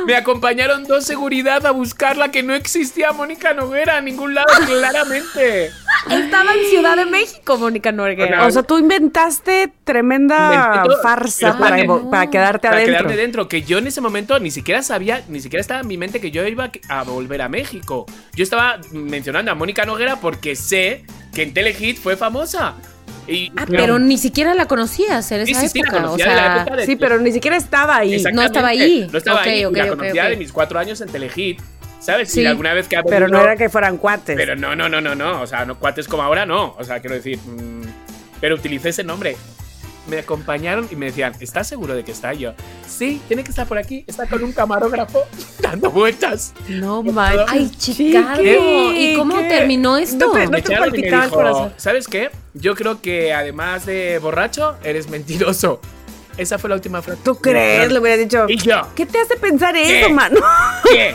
Me acompañaron dos seguridad a buscarla, que no existía Mónica Noguera en ningún lado, claramente. Estaba en Ciudad de México, Mónica Noguera. O sea, tú inventaste tremenda farsa para, evo- para quedarte Para adentro. quedarme dentro, que yo en ese momento ni siquiera sabía, ni siquiera estaba en mi mente que yo iba a volver a México. Yo estaba mencionando a Mónica Noguera porque sé que en Telehit fue famosa. Y, Ah, pero ni siquiera la conocías en esa sí, sí, la época. o de la sea, época de- Sí, pero ni siquiera estaba ahí. No estaba ahí. No estaba Ok, ahí. ok, la conocía ok. de mis cuatro años en Telehit. ¿Sabes? Sí. Si alguna vez que ha Pero no era que fueran cuates. Pero no, no, no, no, no. O sea, no cuates como ahora, no. O sea, quiero decir. mm, pero utilicé ese nombre. Me acompañaron y me decían, ¿estás seguro de que está yo? Sí, tiene que estar por aquí. Está con un camarógrafo dando vueltas. no manches. Ay, Chicardo. ¿Y cómo ¿qué? terminó esto? No te- no Me te echaron y me palpitaba el dijo, corazón. ¿Sabes qué? Yo creo que además de borracho, eres mentiroso. Esa fue la última frase. ¿Tú crees? Le hubiera dicho. Y yo. ¿Qué te hace pensar ¿Qué? eso, mano? ¿Qué?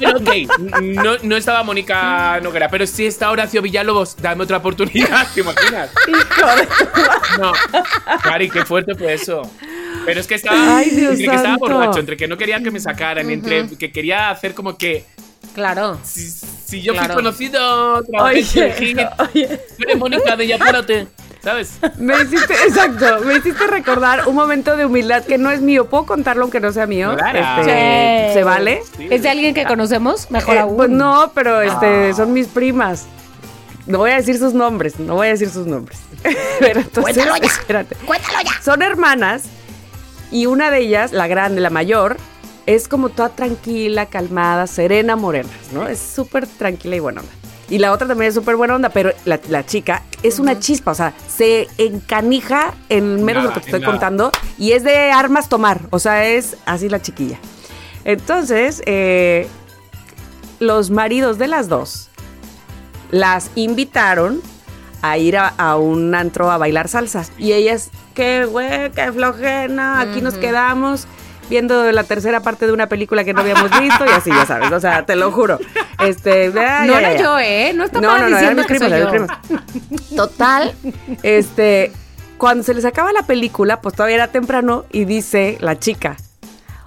Pero ok, no, no estaba Mónica Noguera, pero sí está Horacio Villalobos. Dame otra oportunidad, ¿te imaginas? Hijo de- No. Cari, qué fuerte fue eso. Pero es que estaba, Ay, Dios entre que estaba borracho, entre que no quería que me sacaran, entre que quería hacer como que Claro. si, si yo Claro. fui conocido, trabajé en Oye, Telehit, oye, tú eres Mónica de Yapárate, ¿sabes? me hiciste, exacto, me hiciste recordar un momento de humildad que no es mío. ¿Puedo contarlo aunque no sea mío? Claro. Este, Sí. ¿Se vale? Sí. ¿Es de alguien que conocemos? Mejor Eh, aún. pues no, pero este, Ah. son mis primas. No voy a decir sus nombres, no voy a decir sus nombres. pero entonces, Cuéntalo ya. espérate. Cuéntalo ya. Son hermanas y una de ellas, la grande, la mayor, es como toda tranquila, calmada, serena, morena, ¿no? Es súper tranquila y buena onda. Y la otra también es súper buena onda, pero la, la chica es una chispa, o sea, se encanija en menos de lo que te estoy nada. contando y es de armas tomar, o sea, es así la chiquilla. Entonces, eh, los maridos de las dos las invitaron a ir a, a un antro a bailar salsa. Y ellas, qué güey, qué flojena, aquí nos quedamos viendo la tercera parte de una película que no habíamos visto y así, ya sabes, o sea, te lo juro. Este, ya, no ya, era ya. yo, ¿eh? No está No, no, no, diciendo que primos, soy yo. Total, este, cuando se les acaba la película, pues todavía era temprano y dice la chica,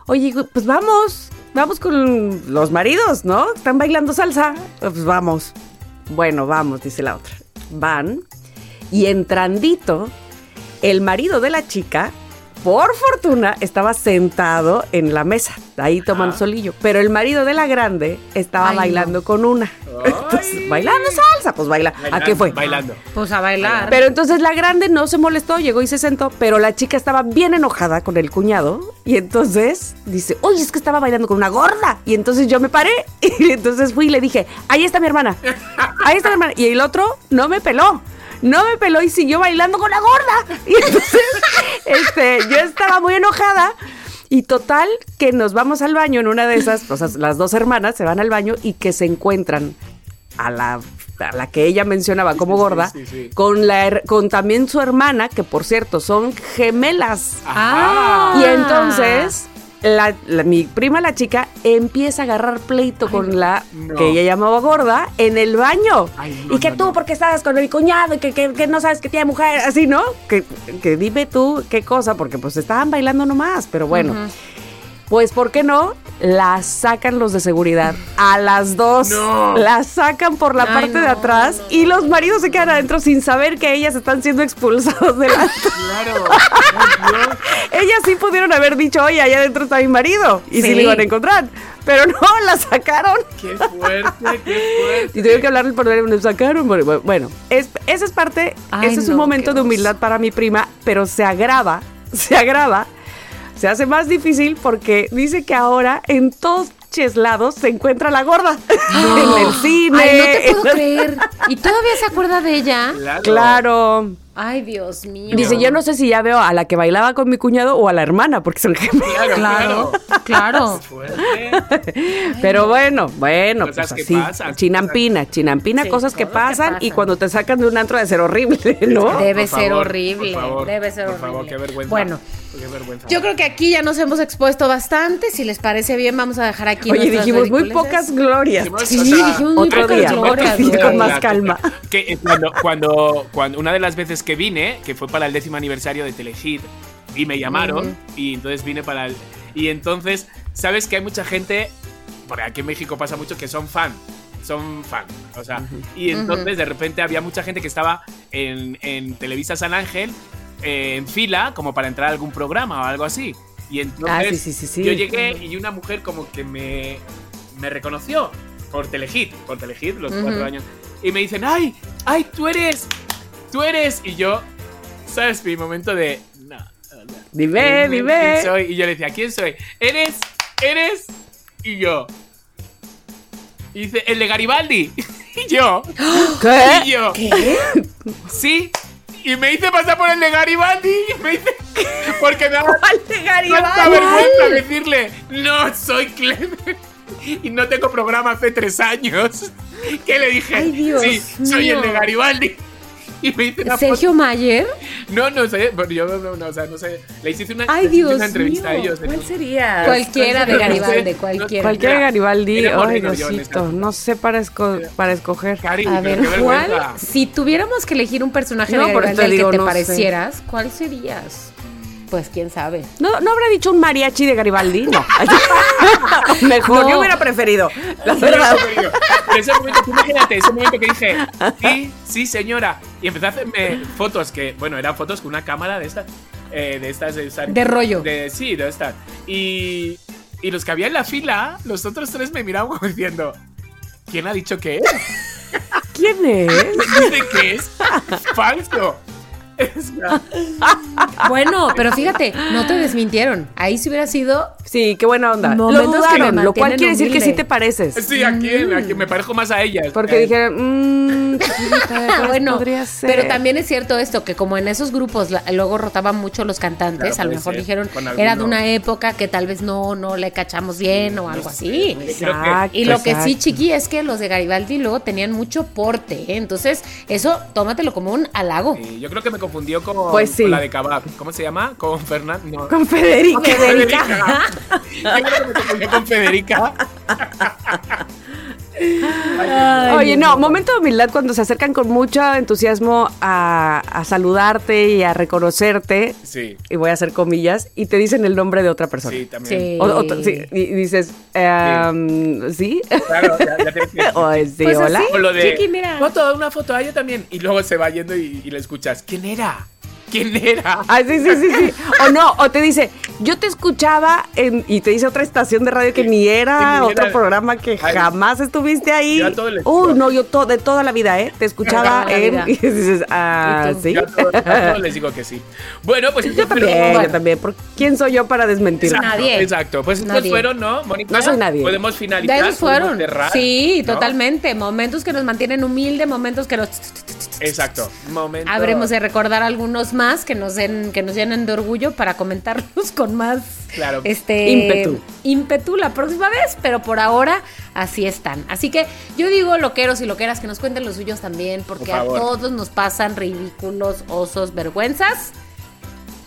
oye, pues vamos, vamos con los maridos, ¿no? Están bailando salsa, pues vamos. Bueno, vamos, dice la otra. Van y entrandito, el marido de la chica, por fortuna, estaba sentado en la mesa, ahí tomando Ah. solillo. Pero el marido de la grande estaba Ay, no. bailando con una. Entonces, bailando salsa, pues baila. ¿A qué fue? Bailando. Pues a bailar. Pero entonces la grande no se molestó, llegó y se sentó, pero la chica estaba bien enojada con el cuñado y entonces dice, oye, es que estaba bailando con una gorda. Y entonces yo me paré y entonces fui y le dije, ahí está mi hermana, ahí está mi hermana. Y el otro no me peló. No me peló y siguió bailando con la gorda. Y entonces, este, yo estaba muy enojada. Y total, que nos vamos al baño en una de esas, o sea, las dos hermanas se van al baño y que se encuentran a la, a la que ella mencionaba como gorda, sí, sí. Con, la, con también su hermana, que por cierto son gemelas. Ah. Y entonces, la, la- mi prima, la chica, empieza a agarrar pleito con la no. que ella llamaba gorda en el baño. Ay, no, y que no, tú, no. porque estás con el cuñado y que, que- que no sabes que tiene mujer, así, ¿no? Que, que dime tú qué cosa, porque pues estaban bailando nomás, pero bueno. Pues, ¿por qué no? Las sacan los de seguridad. A las dos. No. Las sacan por la Ay, parte de no, atrás y los maridos se quedan adentro sin saber que ellas están siendo expulsados del. Claro. Ellas sí pudieron haber dicho, oye, allá adentro está mi marido. Y sí, Sí. lo iban a encontrar. Pero no, la sacaron. Qué fuerte, qué fuerte. Y tuvieron que hablarle por teléfono, me sacaron. Bueno, es, esa es parte, Ay, ese es un momento de humildad para mi prima, pero se agrava, se agrava, se hace más difícil porque dice que ahora en todos lados se encuentra la gorda. en el cine. Ay, no te puedo creer. ¿Y todavía se acuerda de ella? Claro. Claro. Ay, Dios mío. Dice, yo no sé si ya veo a la que bailaba con mi cuñado o a la hermana, porque son gemelas. Claro, Claro. Pero bueno, bueno, Cosas pues que así. pasan, chinampina, chinampina, Sí, cosas que cosas que pasan y cuando te sacan de un antro de ser horrible, ¿no? Debe Por ser favor, horrible. por favor, debe ser por horrible. favor, qué vergüenza. Bueno, qué vergüenza. Yo creo que aquí ya nos hemos expuesto bastante. Si les parece bien, vamos a dejar aquí. Oye, dijimos muy pocas glorias. Sí, o sea, dijimos muy otro pocas día, glorias, otro día con más calma. Que eh, cuando, cuando, cuando una de las veces que vine, que fue para el décimo aniversario de Telehit, y me llamaron, Ujú. y entonces vine para el. Y entonces, ¿sabes que hay mucha gente? Por aquí en México pasa mucho que son fan. Son fan. O sea, y entonces de repente había mucha gente que estaba en, en Televisa San Ángel eh, en fila, como para entrar a algún programa o algo así. Y entonces Ah, sí, sí, sí, sí. yo llegué y una mujer como que me, me reconoció por Telehit, por Telehit, los cuatro años. Y me dicen, ¡ay! ¡ay, tú eres! ¡tú eres! Y yo, ¿sabes? Mi momento de. No, no, no. Dime, ¿Quién- dime. quién soy? Y yo le decía, ¿quién soy? ¿Eres? ¿Eres? Y yo. Y dice, el de Garibaldi. Y yo. Y ¿Qué? yo. Sí. Y me hice pasar por el de Garibaldi. Y me hice. Porque me daba ¿Cuál de tanta vergüenza decirle, no, soy Clemen. Y no tengo programa hace tres años. ¿Qué le dije? Ay, Dios sí, soy el de Garibaldi. Y me hice una Sergio Mayer. No, no sé. bueno, Yo no, no, o sea, no sé. Le hice una, Ay, les hice Dios una entrevista mío. a ellos. ¿Cuál sería? Cualquiera de Garibaldi, cualquiera. Cualquiera de Garibaldi. Ay, Diosito. No sé para, esco- para escoger. Cari, A ver, ¿cuál? Si tuviéramos que elegir un personaje No, de Garibaldi al que te no sé. parecieras, ¿cuál serías? Pues quién sabe. ¿No, ¿No habrá dicho un mariachi de Garibaldi? No. Mejor, No. yo hubiera preferido. La verdad. Pero ese momento, tú imagínate, ese momento que dije, sí, sí, señora. Y empezó a hacerme fotos que, bueno, eran fotos con una cámara de estas. eh, de estas. De, rollo. De, sí, de estas. Y, y los que había en la fila, los otros tres me miraban como diciendo, ¿quién ha dicho que es? ¿Quién es? ¿De qué es? Falso. Bueno, pero fíjate, no te desmintieron. Ahí si hubiera sido. Sí, qué buena onda. Lo que me dudaron, lo cual quiere decir que sí te pareces. sí, aquí, aquí me parezco más a ellas. Porque Eh, dijeron, mmm, bueno, podría ser. pero también es cierto esto, que como en esos grupos la- luego rotaban mucho los cantantes, Claro, a lo mejor ser, dijeron, con era de una época que tal vez no, no le cachamos bien o algo así. Exacto, Y lo que sí, chiqui, es que los de Garibaldi luego tenían mucho porte, ¿eh? Entonces, eso tómatelo como un halago. Sí, yo creo que me confundió con, Pues sí. con la de Kabab. ¿Cómo se llama? Con Fernando. No. Con Federica. Federica. Yo creo que me confundí con Federica. Oye, no, momento de humildad cuando se acercan con mucho entusiasmo a, a saludarte y a reconocerte, Sí, y voy a hacer comillas, y te dicen el nombre de otra persona. sí, también. Sí. O- o- sí, y dices, ehm, ¿sí? Claro, ya, ya o sí, Pues hola. así. O lo de Chiqui, mira. foto, una foto, ah, yo también. Y luego se va yendo y, y le escuchas. ¿Quién era? ¿Quién era? Ah, sí, sí, sí, sí. O no, o te dice, yo te escuchaba en, y te dice otra estación de radio que ni era, Que ni otro era. programa que Ay. jamás estuviste ahí. Uy, sigo. no, yo to- de toda la vida, ¿eh? Te escuchaba en. Y dices, ah, sí. Yo les digo que sí. Bueno, pues Yo también, Bueno. yo también. ¿Por ¿Quién soy yo para desmentir? Exacto, Nadie. Exacto. Pues estos Nadie. fueron, ¿no, Mónica? No soy nadie. Podemos De finalizar. esos fueron. cerrar, sí, ¿no? totalmente. Momentos que nos mantienen humildes, momentos que nos. Exacto. Momento. Habremos de recordar algunos más que nos den, que nos llenen de orgullo para comentarlos con más Claro. este Ímpetu. ímpetu la próxima vez, pero por ahora así están. Así que yo digo loqueros y loqueras que nos cuenten los suyos también, porque Por a todos nos pasan ridículos, osos, vergüenzas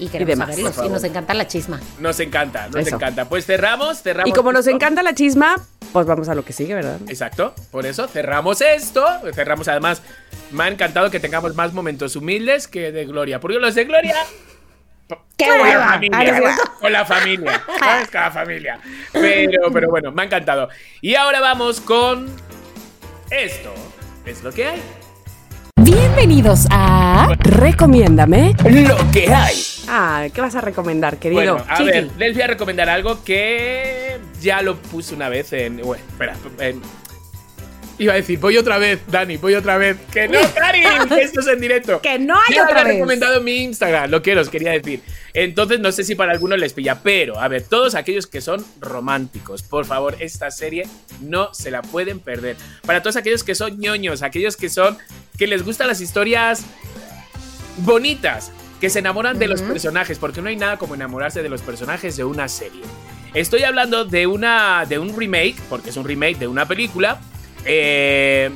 y queremos demás. saberlos. Y nos encanta la chisma. Nos encanta, nos Eso. encanta. Pues cerramos, cerramos. Y como nos esto. encanta la chisma, pues vamos a lo que sigue, ¿verdad? Exacto, por eso cerramos esto. Cerramos además. Me ha encantado que tengamos más momentos humildes que de gloria. Porque los de gloria. ¡Qué con la hueva! Ah, familia. ¿no es Con la familia. ¿sabes? Cada familia. Pero, pero bueno, me ha encantado. Y ahora vamos con. Esto es lo que hay. Bienvenidos a Recomiéndame. Lo que hay. Ah, ¿qué vas a recomendar, querido? Bueno, a Chiqui. ver, les voy a recomendar algo que ya lo puse una vez en. Bueno, espera, en- Iba a decir, voy otra vez, Dani, voy otra vez. ¡Que no, que esto es en directo. Que no hay Ya otra he vez. recomendado en mi Instagram, lo que os quería decir. Entonces, no sé si para algunos les pilla, pero a ver, todos aquellos que son románticos, por favor, esta serie no se la pueden perder. Para todos aquellos que son ñoños, aquellos que son. que les gustan las historias bonitas, que se enamoran de los personajes, porque no hay nada como enamorarse de los personajes de una serie. Estoy hablando de una de un remake, porque es un remake de una película. Eh,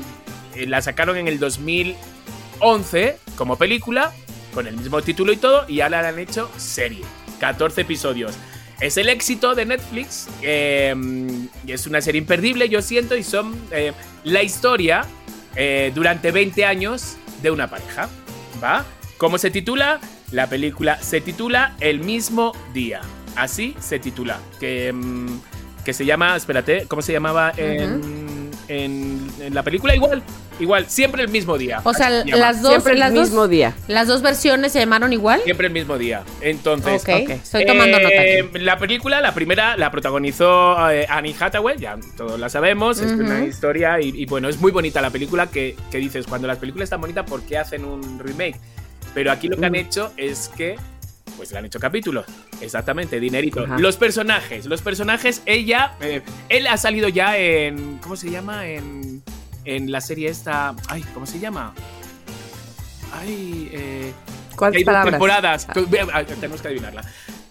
la sacaron en el 2011 como película, con el mismo título y todo, y ahora la han hecho serie. 14 episodios. Es el éxito de Netflix. eh, es una serie imperdible, yo siento, y son eh, la historia eh, durante 20 años de una pareja. ¿Va? ¿Cómo se titula? La película se titula El mismo día. Así se titula. Que, mm, que se llama, espérate, ¿cómo se llamaba en- en la película? Igual, igual, siempre el mismo día. O sea, las dos, Siempre el dos- mismo día. Las dos versiones se llamaron igual. Siempre el mismo día. Entonces, estoy tomando nota. Eh, aquí. La película, la primera, la protagonizó eh, Annie Hathaway, ya todos la sabemos, es una historia y, y bueno, es muy bonita la película que, que dices, cuando las películas están bonitas, ¿por qué hacen un remake? Pero aquí lo que han hecho es que, pues le han hecho capítulos, exactamente, dinerito. Ajá. Los personajes, los personajes, ella, eh, él ha salido ya en, ¿cómo se llama? En, en la serie esta, ay, ¿cómo se llama? Ay, eh... ¿Cuántas Hay dos palabras? temporadas. Ah, Tenemos que adivinarla.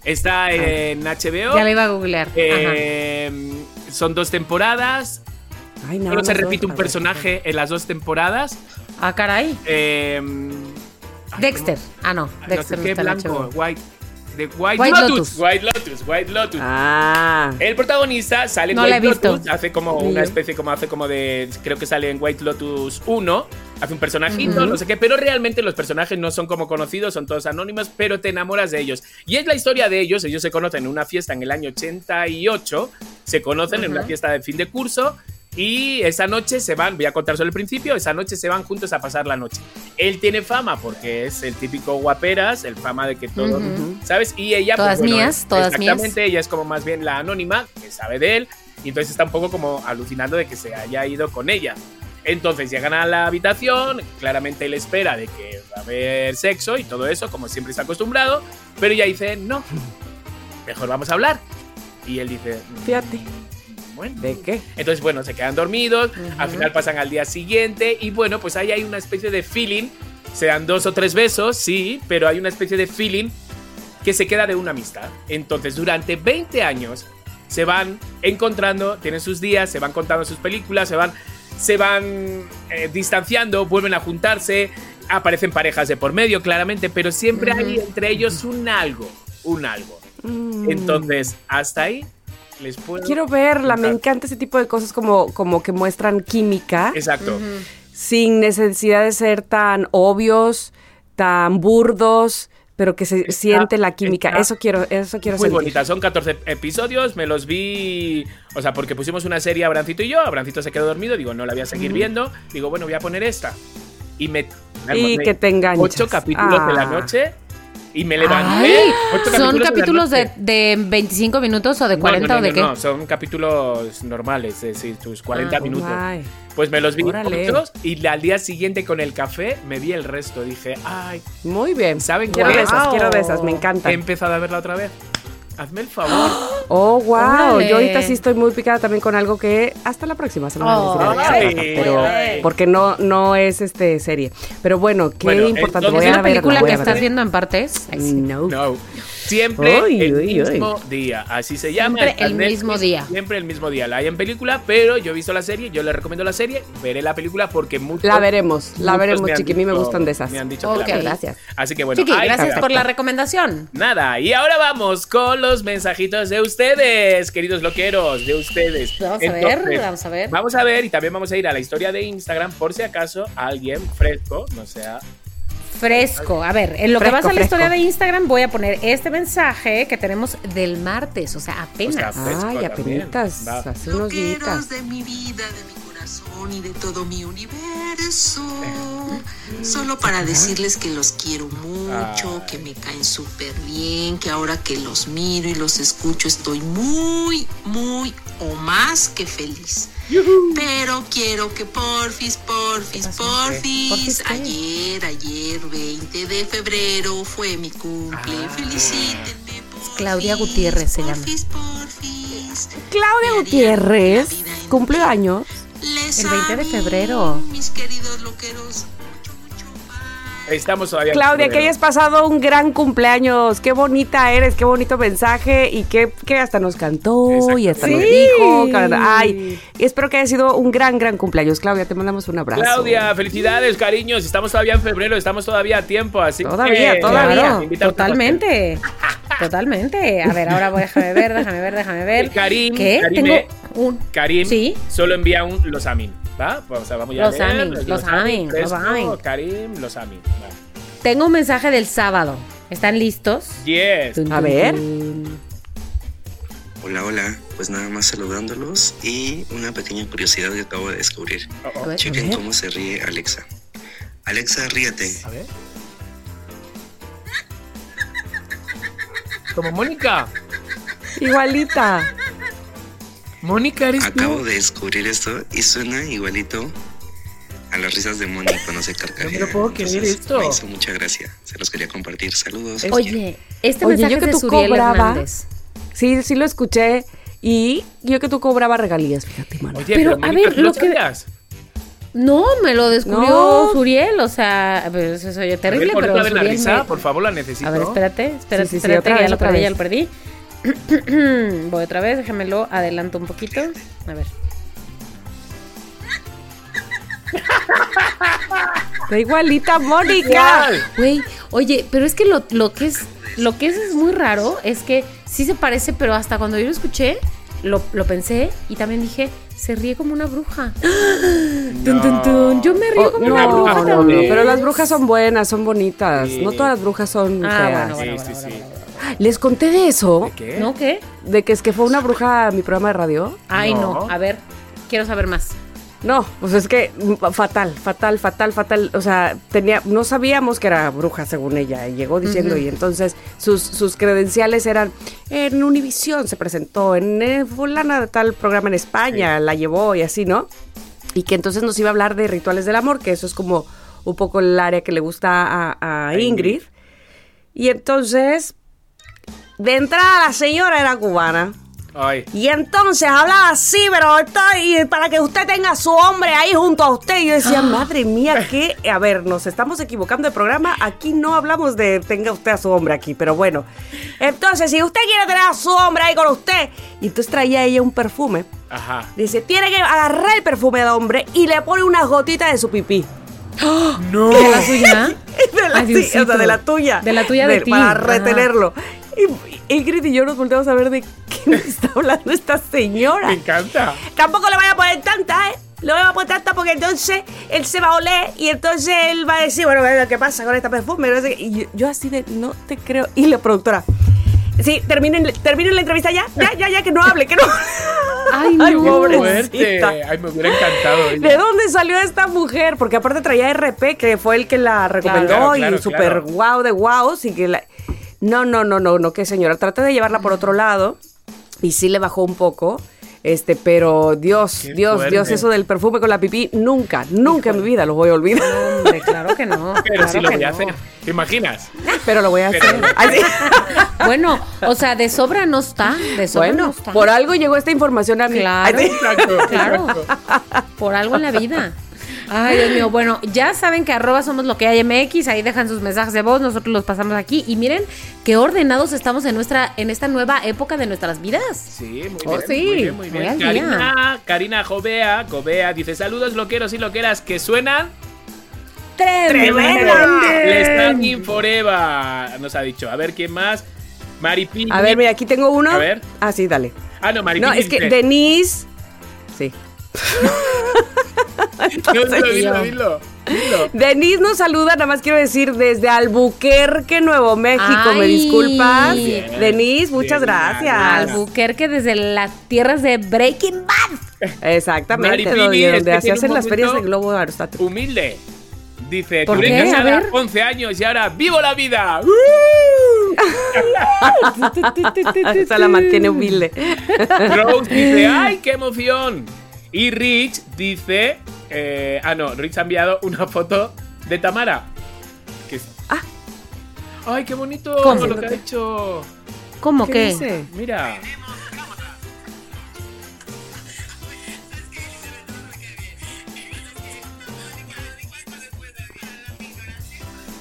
Está en HBO. Ya le iba a googlear. Ajá. eh, son dos temporadas. Ay, nada Solo se dos, repite un ver. personaje en las dos temporadas. Ah, caray. Eh, Dexter. Ah, no. Ay, Dexter no no sé qué está blanco. White. De White, White Lotus. Lotus. White Lotus. White Lotus. Ah. El protagonista sale en No White visto. Lotus, hace como una especie como hace como de creo que sale en White Lotus 1, hace un personajito, no sé qué, pero realmente los personajes no son como conocidos, son todos anónimos, pero te enamoras de ellos. Y es la historia de ellos, ellos se conocen en una fiesta en el año 88, se conocen en una fiesta de fin de curso y esa noche se van, voy a contar solo el principio, esa noche se van juntos a pasar la noche. Él tiene fama porque es el típico guaperas, el fama de que todo. ¿sabes? Y ella Todas pues, bueno, mías, es- todas mías. exactamente, ella es como más bien la anónima, que sabe de él, y entonces está un poco como alucinando de que se haya ido con ella. Entonces llegan a la habitación, claramente él espera de que va a haber sexo y todo eso, como siempre está acostumbrado, pero ella dice, no, mejor vamos a hablar. Y él dice, Fíjate. Bueno. ¿De qué? Entonces, bueno, se quedan dormidos, al final pasan al día siguiente y bueno, pues ahí hay una especie de feeling, se dan dos o tres besos, sí, pero hay una especie de feeling que se queda de una amistad. Entonces, durante 20 años se van encontrando, tienen sus días, se van contando sus películas, se van, se van eh, distanciando, vuelven a juntarse, aparecen parejas de por medio, claramente, pero siempre hay entre ellos un algo, un algo. Mm. Entonces, hasta ahí les puedo... Quiero verla, me encanta ese tipo de cosas como, como que muestran química Exacto. sin necesidad de ser tan obvios, tan burdos, pero que se Está- siente la química. está Eso quiero, eso quiero Muy sentir. bonita, son 14 episodios, me los vi, o sea, porque pusimos una serie Abrancito y yo, Abrancito se quedó dormido, digo, no la voy a seguir viendo, digo, bueno, voy a poner esta. Y me... Y que te enganchas. Ocho capítulos de la Ah. noche y me levanté. Ay, ocho ¿Son capítulos de, de 25 minutos o de No, 40 no, no, o de no, qué? no, son capítulos normales, es decir, tus 40 Ah, minutos. Ay. Pues me los vi todos y al día siguiente con el café me vi el resto. Dije, ay, Muy bien. ¿Saben Quiero qué? de esas, quiero de esas, me he encanta. empezado a verla otra vez. Hazme el favor. Oh, wow. Órale. Yo ahorita sí estoy muy picada también con algo que hasta la próxima semana les diré trata, pero Ay. porque no no es este serie. Pero bueno, qué Bueno, importante. entonces- Voy ¿Es a una película voy que estás viendo en partes? No. No. Siempre Uy, el uy, uy. mismo día. Así se llama. Siempre el Netflix, mismo día. Siempre el mismo día. La hay en película, pero yo he visto la serie. Yo le recomiendo la serie. Veré la película porque muchos. La veremos, la veremos, chiqui. A mí me gustan de esas. Me han dicho Ok. que la. Gracias. Así que bueno. Chiqui, gracias por la recomendación. Nada, y ahora vamos con los mensajitos de ustedes, queridos loqueros, de ustedes. Vamos a ver, vamos a ver. Vamos a ver y también vamos a ir a la historia de Instagram por si acaso alguien fresco no sea Fresco. A ver, en lo que vas a la fresco. historia de Instagram voy a poner este mensaje que tenemos del martes, o sea, apenas. O sea, Ay, apenitas, Va. hace unos días. De mi vida, de mi corazón y de todo mi universo. Solo para decirles que los quiero mucho, que me caen súper bien, que ahora que los miro y los escucho estoy muy, muy o más que feliz. Pero quiero que porfis, porfis, porfis. Ayer, ayer, 20 de febrero fue mi cumple. Ah. Felicítenme, porfis. Claudia Gutiérrez se llama. Porfis, porfis. Claudia Gutiérrez años. les El 20 de febrero. Mis queridos loqueros. Estamos todavía en Claudia, que hayas pasado un gran cumpleaños. Qué bonita eres, qué bonito mensaje y que, que hasta nos cantó y hasta nos dijo. Ay, espero que haya sido un gran, gran cumpleaños. Claudia, te mandamos un abrazo. Claudia, felicidades, cariños. Estamos todavía en febrero, estamos todavía a tiempo, así Todavía, que todavía. Claro, totalmente. Totalmente. A ver, ahora voy, déjame ver, déjame ver, déjame ver. Karim, ¿Qué? Karim, Tengo un. Karim Sí. solo envía un los amin. ¿Va? Pues, o sea, vamos ya a Los amin, los, los amin, los amin. Karim, los amin. Va. Tengo un mensaje del sábado. ¿Están listos? Yes. A ver. Hola, hola. Pues nada más saludándolos y una pequeña curiosidad que acabo de descubrir. Oh, oh. Chequen cómo se ríe Alexa. Alexa, ríete. A ver. Como Mónica. Igualita. Mónica, eres Acabo tú. de descubrir esto y suena igualito a las risas de Moni cuando se carcajea. No me lo puedo creer Entonces, esto. Me hizo mucha gracia. Se los quería compartir. Saludos. Oye, este Oye, mensaje yo que es de tú Suriel cobraba-. Sí, sí lo escuché. Y yo que tú cobraba regalías, fíjate, mano. Oye, Pero, pero, a Mónica, ver, ¿tú lo lo que- sabías? No, me lo descubrió No. Suriel, o sea, pues eso oye A terrible, ver, pero la risa, me- por favor, la necesito. A ver, espérate, espérate, Sí, sí, sí, espérate, otra ya vez, lo otra perdí, vez. ya lo perdí. Voy otra vez, déjamelo, adelanto un poquito. A ver. Está igualita, Mónica. Güey, oye, pero es que lo, lo que es lo que es, es muy raro es que sí se parece, pero hasta cuando yo lo escuché, lo, lo pensé y también dije, se ríe como una bruja. Tun, tun, tun. Yo me río Oh, como no, una bruja no, pero las brujas son buenas, son bonitas. Sí. No todas las brujas son Ah, feas. bueno, bueno, Sí, bueno, sí, bueno, sí. bueno. Les conté de eso, ¿Qué? ¿No qué? de que es que fue una bruja a mi programa de radio. Ay, no. No. A ver, quiero saber más. No, pues es que mm, fatal, fatal, fatal, fatal. O sea, tenía, no sabíamos que era bruja según ella. y Llegó diciendo y entonces sus, sus credenciales eran en Univisión se presentó, en eh, fulana de tal programa en España, la llevó y así, ¿no? Y que entonces nos iba a hablar de rituales del amor, que eso es como un poco el área que le gusta a, a A Ingrid. Ingrid. Y entonces, de entrada la señora era cubana. Ay. Y entonces hablaba así, pero estoy y para que usted tenga a su hombre ahí junto a usted. Y yo decía, madre mía, que, a ver, nos estamos equivocando de programa. Aquí no hablamos de tenga usted a su hombre aquí, pero bueno. Entonces, si usted quiere tener a su hombre ahí con usted, y entonces traía ella un perfume. Ajá. Dice, tiene que agarrar el perfume del hombre y le pone unas gotitas de su pipí. No. ¿De la suya? De la, sí, o sea, de la tuya. De la tuya de ti. Para Ajá. Y Ingrid y yo nos volteamos a ver de qué está hablando esta señora. Me encanta. Tampoco le vaya a poner tanta, ¿eh? Le voy a poner tanta porque entonces él se va a oler y entonces él va a decir, bueno, ¿qué pasa con esta perfume? Y yo, yo así de, no te creo. Y la productora, sí, terminen, terminen la entrevista ya, ya, ya, ya, que no hable, que no. Ay, no. Qué pobrecita. Ay, me hubiera encantado. ¿De dónde salió esta mujer? Porque aparte traía RP, que fue el que la recomendó Claro, claro, y súper claro. guau de guau. y que la... No, no, no, no, no, qué señora. Traté de llevarla por otro lado y sí le bajó un poco. Este, pero Dios, Qué Dios, fuerte. Dios, eso del perfume con la pipí, nunca, nunca en mi vida lo voy a olvidar. Hombre, claro que no. Pero claro sí lo voy a no. hacer. ¿Te imaginas? Pero lo voy a Pero- hacer. Ay, sí. Bueno, o sea, de sobra no está. De sobra no Bueno, está. por algo llegó esta información a mí. Claro. Ay, sí. Exacto. Claro. exacto. Por algo en la vida. Ay, Dios mío. Bueno, ya saben que arroba somos lo que hay MX. Ahí dejan sus mensajes de voz. Nosotros los pasamos aquí. Y miren qué ordenados estamos en nuestra, en esta nueva época de nuestras vidas. Sí, muy Oh, bien. sí, muy bien, muy. Karina, Karina Jovea, Jovea dice: Saludos, loqueros y loqueras que suenan. Les Standing Forever. Nos ha dicho. A ver quién más. Maripili. A ver, mira, aquí tengo uno. A ver. Ah, sí, dale. Ah, no, Maripili. No, es que Denise. Sí. Entonces, dilo, dilo, yo. dilo, dilo. Denise nos saluda, nada más quiero decir, desde Albuquerque, Nuevo México. ¿Me Ay. disculpas? Bien. Denise, muchas Bien, gracias. Albuquerque desde las tierras de Breaking Bad. Exactamente, Maripili, donde, donde se hacen las ferias de globo aerostático. Humilde. Dice, ¿Por qué? A ver. 11 años y ahora vivo la vida. Esa la mantiene humilde. Rose dice, ¡ay, qué emoción! Y Rich dice, eh, ah, no, Rich ha enviado una foto de Tamara. Que es- ¡Ay, qué bonito ¿Cómo? lo que ha hecho! ¿Cómo ¿Qué que? dice? Mira.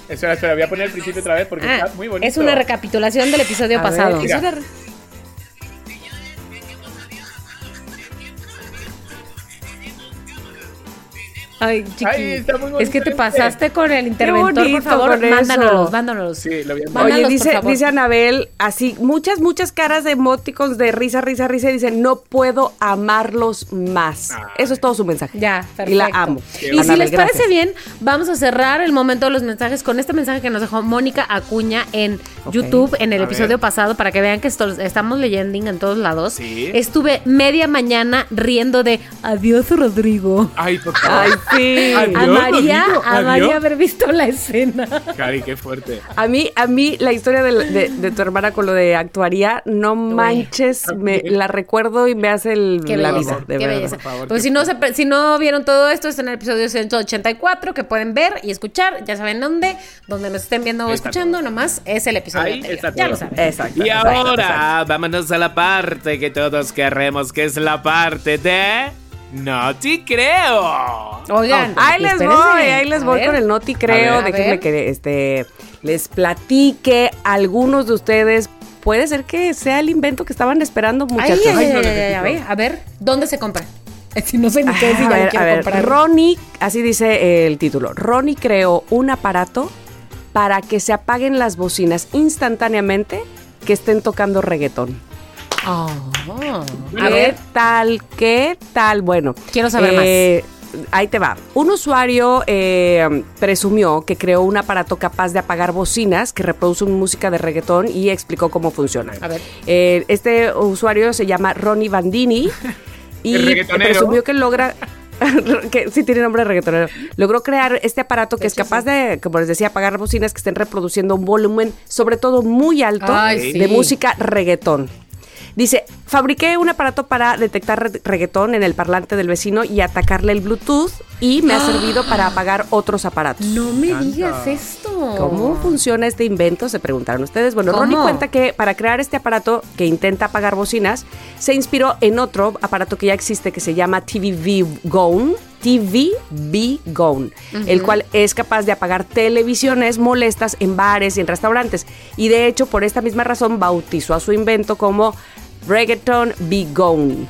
Espera, espera, voy a poner el principio otra vez porque Ah, está muy bonito. es una recapitulación del episodio A pasado. ver, es una- Ay, chiqui. Ay, está muy es que te bonito pasaste con el interventor, por favor. Mándanos, mándanos. Sí, lo Mándalos, Oye, dice, dice Anabel, así, muchas, muchas caras de emoticons de risa, risa, risa, y dice, no puedo amarlos más. Ay. Eso es todo su mensaje. Ya, perfecto. Y la amo. Y si Anabel, les parece gracias. bien, vamos a cerrar el momento de los mensajes con este mensaje que nos dejó Mónica Acuña en. YouTube en el A episodio ver. pasado para que vean que esto- estamos leyendo en todos lados. Sí. Estuve media mañana riendo de adiós Rodrigo. Ay, por favor. Ay, sí. Adiós, a María, Rodrigo, a adiós. María haber visto la escena. Cari, qué fuerte. A mí, a mí la historia de, de- de tu hermana con lo de actuaría, no manches, me la recuerdo y me hace el- Qué la belleza, vida, de qué verdad. belleza. Por favor, pues qué si no, se, si no vieron todo esto, está en el episodio 184 que pueden ver y escuchar. Ya saben dónde, donde nos estén viendo o escuchando, todo. nomás es el episodio Ahí anterior. está Ya lo saben. Exacto. Y exacto, ahora vámonos a la parte que todos queremos, que es la parte de... No te creo. Oigan, Ahí les espérense. voy, ahí les A voy ver. con el noti creo. Ver. Déjenme que este les platique algunos de ustedes. Puede ser que sea el invento que estaban esperando, muchachos. ay, ay, no a ver, a ver, ¿dónde se compra? Si no sé ni qué decir, a ver, a ver. Ronnie, así dice el título. Ronnie creó un aparato para que se apaguen las bocinas instantáneamente que estén tocando reggaetón. Oh. ¿Qué A ver, tal? ¿Qué tal? Bueno. Quiero saber más. Ahí te va. Un usuario eh, presumió que creó un aparato capaz de apagar bocinas que reproducen música de reggaetón y explicó cómo funciona. A ver. Eh, este usuario se llama Ronnie Bandini y presumió que logra... que sí tiene nombre de reggaetonero. Logró crear este aparato que es capaz de, como les decía, apagar bocinas que estén reproduciendo un volumen, sobre todo muy alto, Ay, de sí. música reggaetón. Dice, fabriqué un aparato para detectar re- reggaetón en el parlante del vecino y atacarle el Bluetooth y me ha servido para apagar otros aparatos. no me digas esto. ¿Cómo funciona este invento? Se preguntaron ustedes. Bueno, ¿Cómo? Ronnie cuenta que para crear este aparato que intenta apagar bocinas, se inspiró en otro aparato que ya existe que se llama TVV Gone. TVB Gone, el cual es capaz de apagar televisiones molestas en bares y en restaurantes. Y de hecho, por esta misma razón, bautizó a su invento como Reggaeton Be Gone.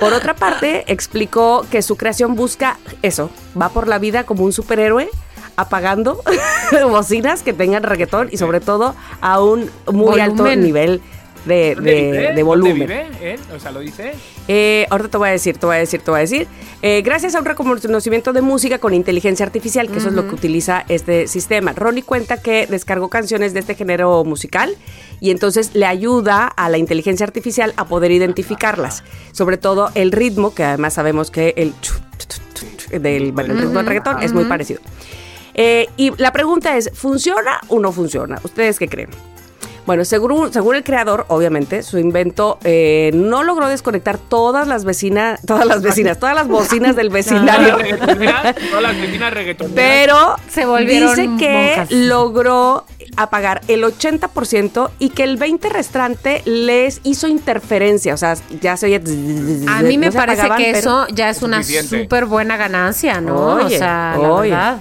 Por otra parte, explicó que su creación busca eso, va por la vida como un superhéroe apagando bocinas que tengan reggaetón y sobre todo a un muy alto nivel de, ¿Dónde de- vive? de ¿Dónde volumen. vive él? O sea, ¿lo dice? Eh, ahorita te voy a decir, te voy a decir, te voy a decir. Eh, gracias a un reconocimiento de música con inteligencia artificial, que eso es lo que utiliza este sistema. Ronnie cuenta que descargó canciones de este género musical y entonces le ayuda a la inteligencia artificial a poder identificarlas. Sobre todo el ritmo, que además sabemos que el, del bueno, el ritmo del reggaetón es muy parecido. Eh, y la pregunta es, ¿funciona o no funciona? ¿Ustedes qué creen? Bueno, según, según el creador, obviamente, su invento eh, no logró desconectar todas las vecinas, todas las vecinas, todas las bocinas del vecindario. Todas las vecinas reggaetoneras. Pero Se volvieron dice que monjas. logró apagar el 80% y que el 20% restante les hizo interferencia. O sea, ya se oye. A mí me no parece apagaban, que eso ya es una súper buena ganancia, ¿no? Oye, o sea, la oye. verdad.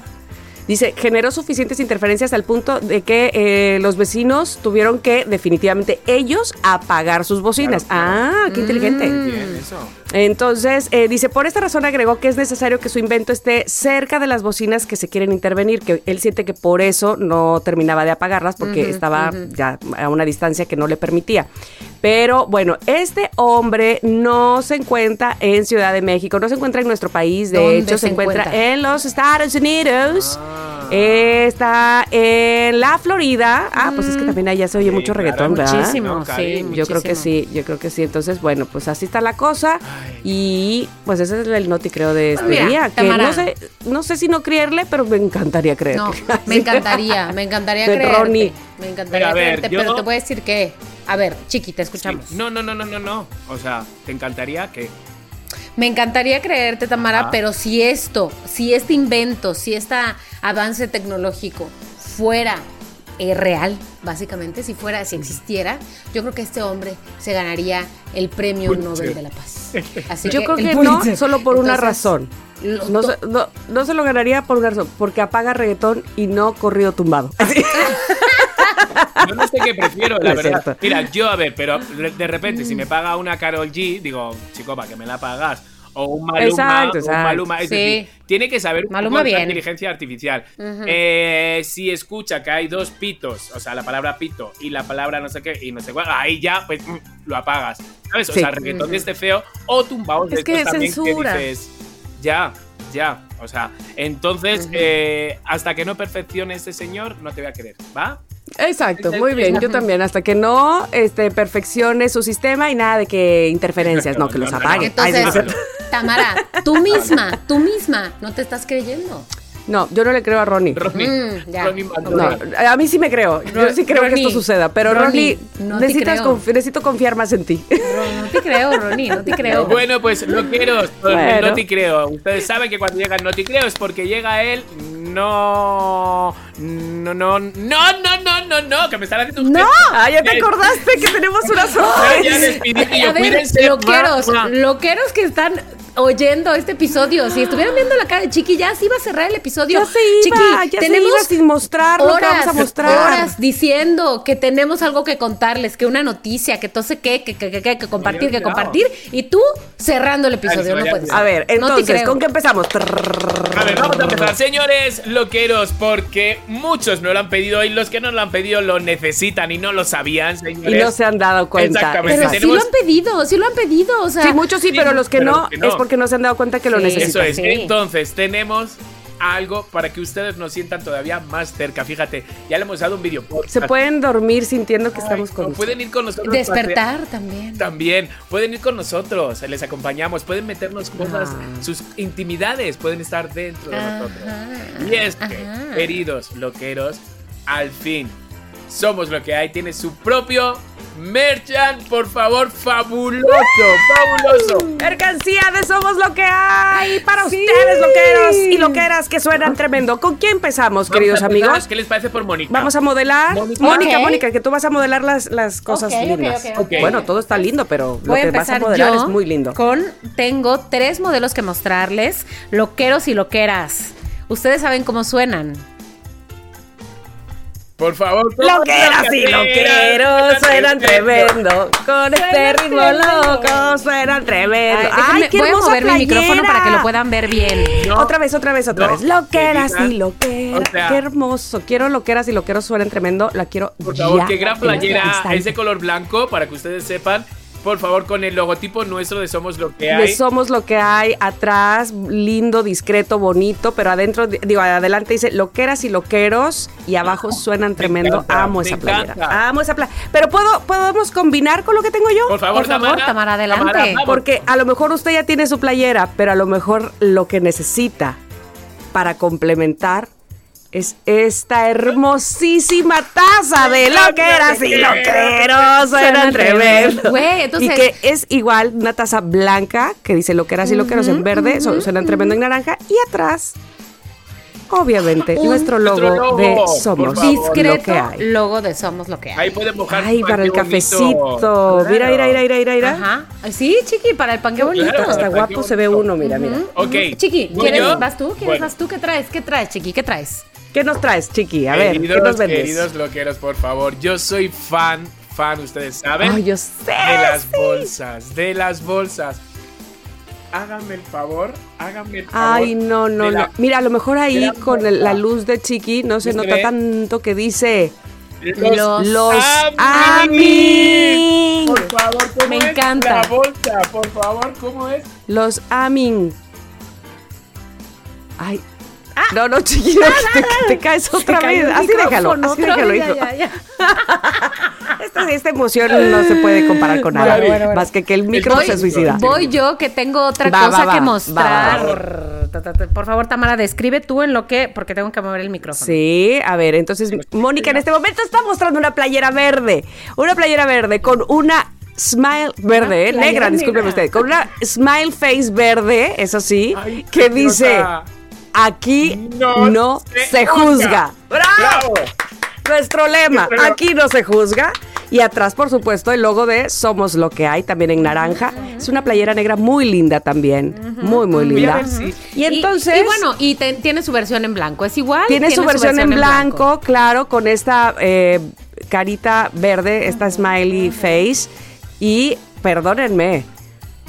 Dice, generó suficientes interferencias al punto de que eh, los vecinos tuvieron que definitivamente ellos apagar sus bocinas. Ah, qué inteligente. Bien, eso. Entonces, eh, dice, por esta razón agregó que es necesario que su invento esté cerca de las bocinas que se quieren intervenir, que él siente que por eso no terminaba de apagarlas, porque estaba ya a una distancia que no le permitía. Pero bueno, este hombre no se encuentra en Ciudad de México, no se encuentra en nuestro país, de ¿Dónde hecho se se encuentra encuentra? en los Estados Unidos. Eh, está en la Florida. Ah, pues es que también allá se oye Sí, mucho claro, reggaetón, ¿verdad? Muchísimo, No, Cari, sí. Yo creo que sí, yo creo que sí. Entonces, bueno, pues así está la cosa. Y pues ese es el noti, creo, de este Mira, día. Que no sé, no sé si no creerle, pero me encantaría creerle. No, me encantaría, me encantaría De creerte. Ronnie. Me encantaría Pero a ver, creerte, yo- pero te voy a decir que, a ver, chiqui, te escuchamos. Sí. No, no, no, no, no, no. O sea, ¿te encantaría que Me encantaría creerte, Tamara, Ajá. pero si esto, si este invento, si este avance tecnológico fuera eh, real, básicamente, si fuera, si existiera, yo creo que este hombre se ganaría el premio Nobel de la Paz. Así Yo creo el que no, solo por una razón. No no, no se lo ganaría por una razón, porque apaga reggaetón y no corrido tumbado. Yo no sé qué prefiero, la es verdad. cierto. Mira, yo a ver, pero de de repente si me paga una Carol G, digo, chico, ¿para qué me la pagas? o un Maluma, Exacto, un. Maluma. Es Sí. decir, tiene que saber un Maluma de bien. inteligencia artificial. Eh, si escucha que hay dos pitos, o sea, la palabra pito y la palabra no sé qué y no sé cuál, ahí ya pues mm, lo apagas. ¿Sabes? O Sí. sea, reggaetón de este feo o tumbados de Es que estos también censura. que dices, ya, ya. O sea, entonces, eh, hasta que no perfeccione este señor, no te voy a querer, ¿va? Exacto, muy bien. Yo también, hasta que no este, perfeccione su sistema y nada de que interferencias, no, que los apague. Ay, Entonces. Tamara, tú misma, tú misma, no te estás creyendo. No, yo no le creo a Ronnie. Ronnie, Mm, ya. Ronnie. No, a mí sí me creo. Yo sí creo que esto suceda. Pero Ronnie, no necesitas confi- necesito confiar más en ti. No, no te creo, Ronnie, no te creo. Bueno, pues lo quiero. Bueno. No te creo. Ustedes saben que cuando llega el no te creo es porque llega él. No. No, no, no, no, no, no, no. Que me están haciendo ustedes. ¡No! Ah, ya te acordaste que tenemos una Ya, ya sorpresa. despidí y yo, A ver, cuídense. loqueros, loqueros que están oyendo este episodio, si estuvieran viendo la cara de Chiqui, ya se iba a cerrar el episodio. Ya se iba, Chiqui, ya se tenemos iba sin mostrar lo que vamos a mostrar. horas diciendo que tenemos algo que contarles, que una noticia, que todo sé qué, que, que, que, que, que compartir, que compartir, y tú cerrando el episodio, Ay, no se puedes. A ver, entonces. ¿con qué empezamos? A ver, vamos a empezar, señores loqueros, porque muchos no lo han pedido y los que no lo han pedido lo necesitan y no lo sabían, señores. Y no se han dado cuenta. Exactamente. Pero sí lo han pedido, sí lo han pedido, o sea. Sí, muchos sí, Sí, pero los que, pero no, los que no. es porque no se han dado cuenta que lo necesitan. Eso es. Sí. Entonces, tenemos algo para que ustedes nos sientan todavía más cerca. Fíjate, ya le hemos dado un video podcast. Se pueden dormir sintiendo que estamos con no, Pueden ir con nosotros. Despertar también. También, pueden ir con nosotros, les acompañamos, pueden meternos cosas, Ah. sus intimidades pueden estar dentro de Ajá. nosotros. Y es que, Ajá. queridos loqueros, al fin, somos lo que hay, tiene su propio merchant, por favor, fabuloso, fabuloso. Mercancía de Somos lo que hay para ustedes, loqueros y loqueras que suenan tremendo. ¿Con quién empezamos, queridos Vamos amigos? ¿Qué les parece por Mónica? Vamos a modelar. Mónica. Mónica, que tú vas a modelar las, las cosas lindas. Bueno, todo está lindo, pero lo Voy a que vas a modelar yo es muy lindo. con tengo tres modelos que mostrarles, loqueros y loqueras. Ustedes saben cómo suenan. Por favor, Loqueras y loqueros suenan tremendo. Con este ritmo loco suenan tremendo. Ay, qué voy a hermosa mover mi micrófono para que lo puedan ver bien. Otra vez, otra vez, otra vez. Loqueras querida. y loqueras. O sea- qué hermoso. Quiero loqueras y loqueros suenen tremendo. La quiero Por favor, qué gran este playera instante. es de color blanco para que ustedes sepan. Por favor, con el logotipo nuestro de Somos lo que De hay. somos lo que hay atrás, lindo, discreto, bonito, pero adentro, digo, adelante dice loqueras y loqueros y abajo suenan tremendo. encanta, Amo esa playera. encanta. Amo esa playera. Pero puedo, podemos combinar con lo que tengo yo. Por favor, Por favor, Tamara. Tamara, adelante. Porque a lo mejor usted ya tiene su playera, pero a lo mejor lo que necesita para complementar es esta hermosísima taza de loqueras y loqueros. Suenan tremendo. tremendo. Güey, entonces- Y que es igual una taza blanca que dice loqueras y loqueros en verde, su- suenan tremendo en naranja. Y atrás, obviamente, Un- nuestro logo, Nuestro logo, de Somos favor. lo Discreto que hay. logo de Somos lo que hay. Ahí pueden mojar. Ay, para el cafecito. Mira, mira, mira, mira, mira, mira. Ajá. Sí, chiqui, para el pan, qué bonito. Claro. Está guapo se ve uno, mira, mira. Ok. Chiqui, ¿voy ¿quieres, yo? vas tú? ¿Quieres Bueno. vas tú? ¿Qué traes? ¿Qué traes, Chiqui? ¿Qué traes? ¿Qué nos traes, Chiqui? A ver, ¿qué queridos, nos vendes? queridos loqueros, por favor. Yo soy fan, fan, ustedes saben. Ay, yo sé. de las sí. bolsas, de las bolsas. Háganme el favor, háganme el favor. Ay, no, no, no. Mira, a lo mejor ahí con el- la luz de Chiqui no se ¿Se nota tanto que dice Los los Amin. Amin. Por favor, ¿cómo Me es encanta. La bolsa, por favor, ¿cómo es? Los Amin. Ay. No, no, Chiqui, no, te, te caes otra Se vez. Así déjalo, así déjalo, vez, hijo. ya, ya, ya. Esta, esta emoción no se puede comparar con nada. Bueno, bueno, bueno. Más que que el micro Voy- se suicida. Voy yo que tengo otra Va, cosa va, va, que va, mostrar. Por favor, Tamara, describe tú en lo que, porque tengo que mover el micrófono. Sí, a ver, entonces Mónica en este momento está mostrando una playera verde. Una playera verde con una smile verde, eh, negra, discúlpeme usted, con una smile face verde, eso sí, Ay, que dice, aquí No no, se se, juzga". juzga. ¡Bravo! ¡Bravo! Nuestro lema, aquí no se juzga. Y atrás, por supuesto, el logo de Somos lo que hay, también en naranja. Es una playera negra muy linda también. Muy, muy linda. ver si- Y entonces. Y, bueno, y te- tiene su versión en blanco. ¿Es igual? Tiene, su versión, en blanco, claro, con esta eh, carita verde, esta smiley face. Y perdónenme,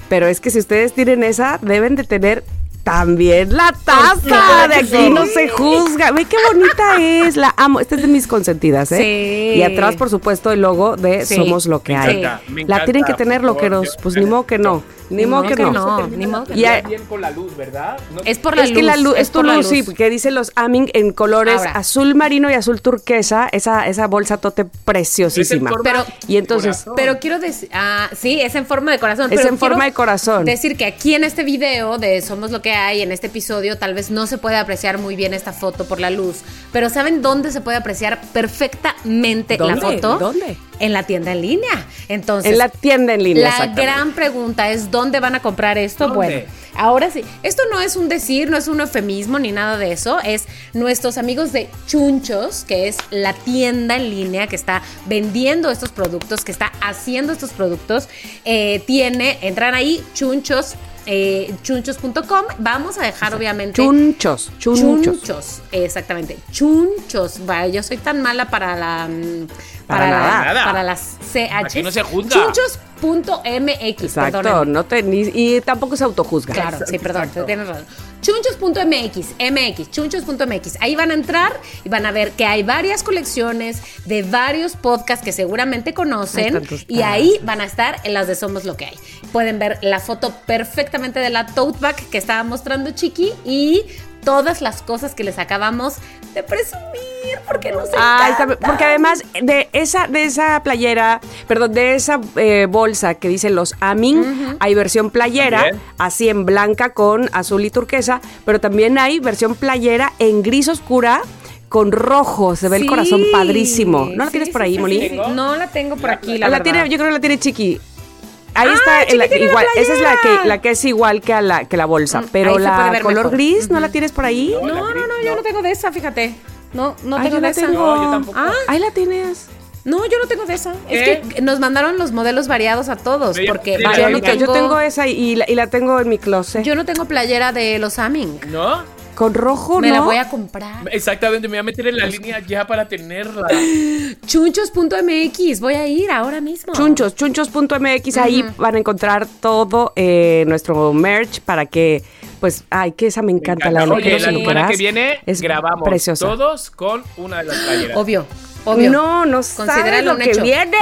Pero es que si ustedes tienen esa, deben de tener también la taza. De aquí no se juzga. Ve qué bonita es. La amo. Esta es de mis consentidas, ¿eh? Sí. Y atrás, por supuesto, el logo de Sí. Somos lo que Me hay. encanta, me La tienen que tener por lo que favor, nos. yo- Pues ni modo que no. Ni modo que no. ni modo que Y a- bien con la luz, ¿verdad? No- Es por la es luz. que la luz, es, tu luz, sí, que dice los Aming en colores Ahora. azul marino y azul turquesa, esa, esa bolsa tote preciosísima. Es en forma Pero- y entonces. Pero quiero decir, ah, sí, es en forma de corazón. Es pero en forma de corazón. Decir que aquí en este video de Somos lo que hay, en este episodio, tal vez no se puede apreciar muy bien esta foto por la luz. Pero ¿saben dónde se puede apreciar perfectamente la foto? ¿Dónde? En la tienda en línea. Entonces, en la tienda en línea. la gran pregunta es ¿dónde van a comprar esto? ¿Dónde? Bueno, ahora sí. Esto no es un decir, no es un eufemismo ni nada de eso. Es nuestros amigos de Chunchos, que es la tienda en línea que está vendiendo estos productos, que está haciendo estos productos. Eh, tiene, entran ahí, chunchos. Eh, chunchos.com vamos a dejar obviamente Chunchos, chunchos. Chunchos, exactamente. Chunchos. Vaya, yo soy tan mala para la. mm, Para Para, nada. la, para las CH. Aquí no se juzga. Chunchos.mx. Exacto, perdónenme. no te, ni- y tampoco se autojuzga. Claro, sí, perdón, tienes razón. Chunchos.mx, MX, chunchos.mx. Ahí van a entrar y van a ver que hay varias colecciones de varios podcasts que seguramente conocen. Y ahí van a estar en las de Somos lo que hay. Pueden ver la foto perfectamente de la tote bag que estaba mostrando Chiqui y todas las cosas que les acabamos de presumir porque nos Ah, está- porque además de esa, de esa playera, perdón, de esa eh, bolsa que dice los Amin, hay versión playera, También. así en blanca con azul y turquesa, pero también hay versión playera en gris oscura con rojo, se ve el corazón padrísimo. ¿No la Sí, tienes por ahí, sí, sí. No la tengo por aquí, la, La verdad. tiene, yo creo que la tiene Chiqui. Ahí Ah, está, la- igual, esa es la que, la que es igual que, a la, que la bolsa, Mm, pero ahí la color mejor. gris, ¿no la tienes por ahí? No, no, no, yo no tengo de esa, fíjate. No, no Ay, tengo de esa. tengo. No, yo tampoco. Ah, Ahí la tienes. no, yo no tengo de esa. ¿Qué? Es que nos mandaron los modelos variados a todos. Porque sí, yo no tengo, yo tengo esa y la, y la tengo en mi closet. yo no tengo playera de los Aming. ¿No? Con rojo, Me ¿no? la voy a comprar. Exactamente, me voy a meter en la línea ya para tenerla. Chunchos.mx, voy a ir ahora mismo. Chunchos, chunchos.mx, ahí van a encontrar todo eh, nuestro merch para que, pues, ay, que esa me encanta, la de Oye, la semana Loqueras. que viene es grabamos preciosa. todos con una de las playeras. Obvio, obvio. No, no sabes lo un que hecho. viene.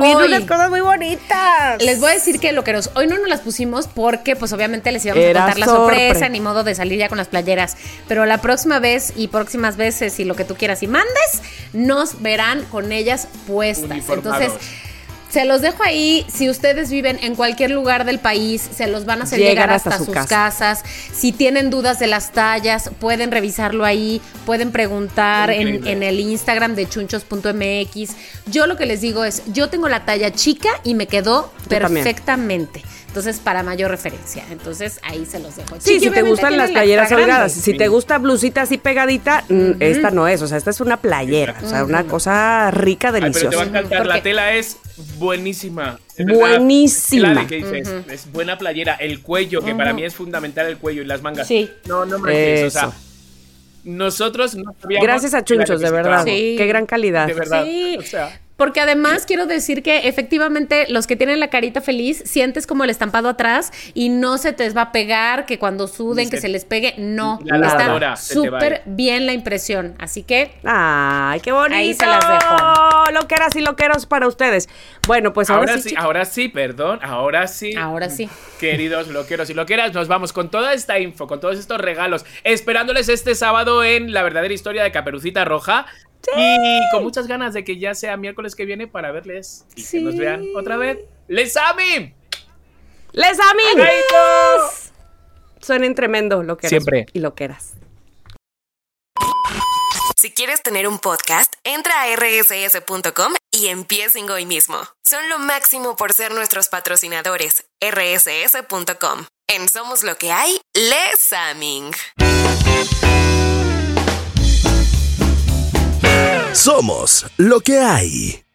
Vienen Hoy. unas cosas muy bonitas. Les voy a decir que loqueros, hoy no nos las pusimos porque pues obviamente les íbamos Era a contar la sorpre. sorpresa, ni modo de salir ya con las playeras. Pero la próxima vez y próximas veces y lo que tú quieras y mandes, nos verán con ellas puestas. Entonces, se los dejo ahí. Si ustedes viven en cualquier lugar del país, se los van a hacer Llegan llegar hasta hasta, su sus casa. casas. Si tienen dudas de las tallas, pueden revisarlo ahí, pueden preguntar en, el Instagram de chunchos.mx. Yo lo que les digo es, yo tengo la talla chica y me quedó Yo también. Entonces, para mayor referencia. Entonces, ahí se los dejo. Sí, si te gustan las la playeras holgadas, si te gusta blusita así pegadita, mm, esta no es, o sea, esta es una playera, o sea, una cosa rica, Ay, pero te va a deliciosa. encantar, Porque- la tela es buenísima. Buenísima. La de que dices, es buena playera, el cuello, que para mí es fundamental el cuello y las mangas. Sí. No, no manches, o sea, Eso. nosotros no sabíamos Gracias a la Chunchos, de verdad. Sí. Qué gran calidad. De verdad. Sí. O sea, Porque además quiero decir que efectivamente los que tienen la carita feliz sientes como el estampado atrás y no se te va a pegar, que cuando suden, que se- les pegue, no. La Está lavadora se te va a súper bien la impresión. Así que Ay, qué bonito. Ahí se las dejo. Loqueras y loqueros para ustedes. Bueno, pues ahora, ahora sí, sí, ahora sí, perdón, ahora sí. ahora sí. Queridos loqueros y loqueras, nos vamos con toda esta info, con todos estos regalos, esperándoles este sábado en La verdadera historia de Caperucita Roja. Y con muchas ganas de que ya sea miércoles que viene para verles y que nos vean otra vez. ¡Les ami! ¡Les! ¡Chaito! Suenen tremendo, loqueros Siempre. y loqueras. Si quieres tener un podcast, entra a rss.com y empiecen hoy mismo. Son lo máximo por ser nuestros patrocinadores. rss.com. En Somos lo que hay, Les Aming. Somos lo que hay.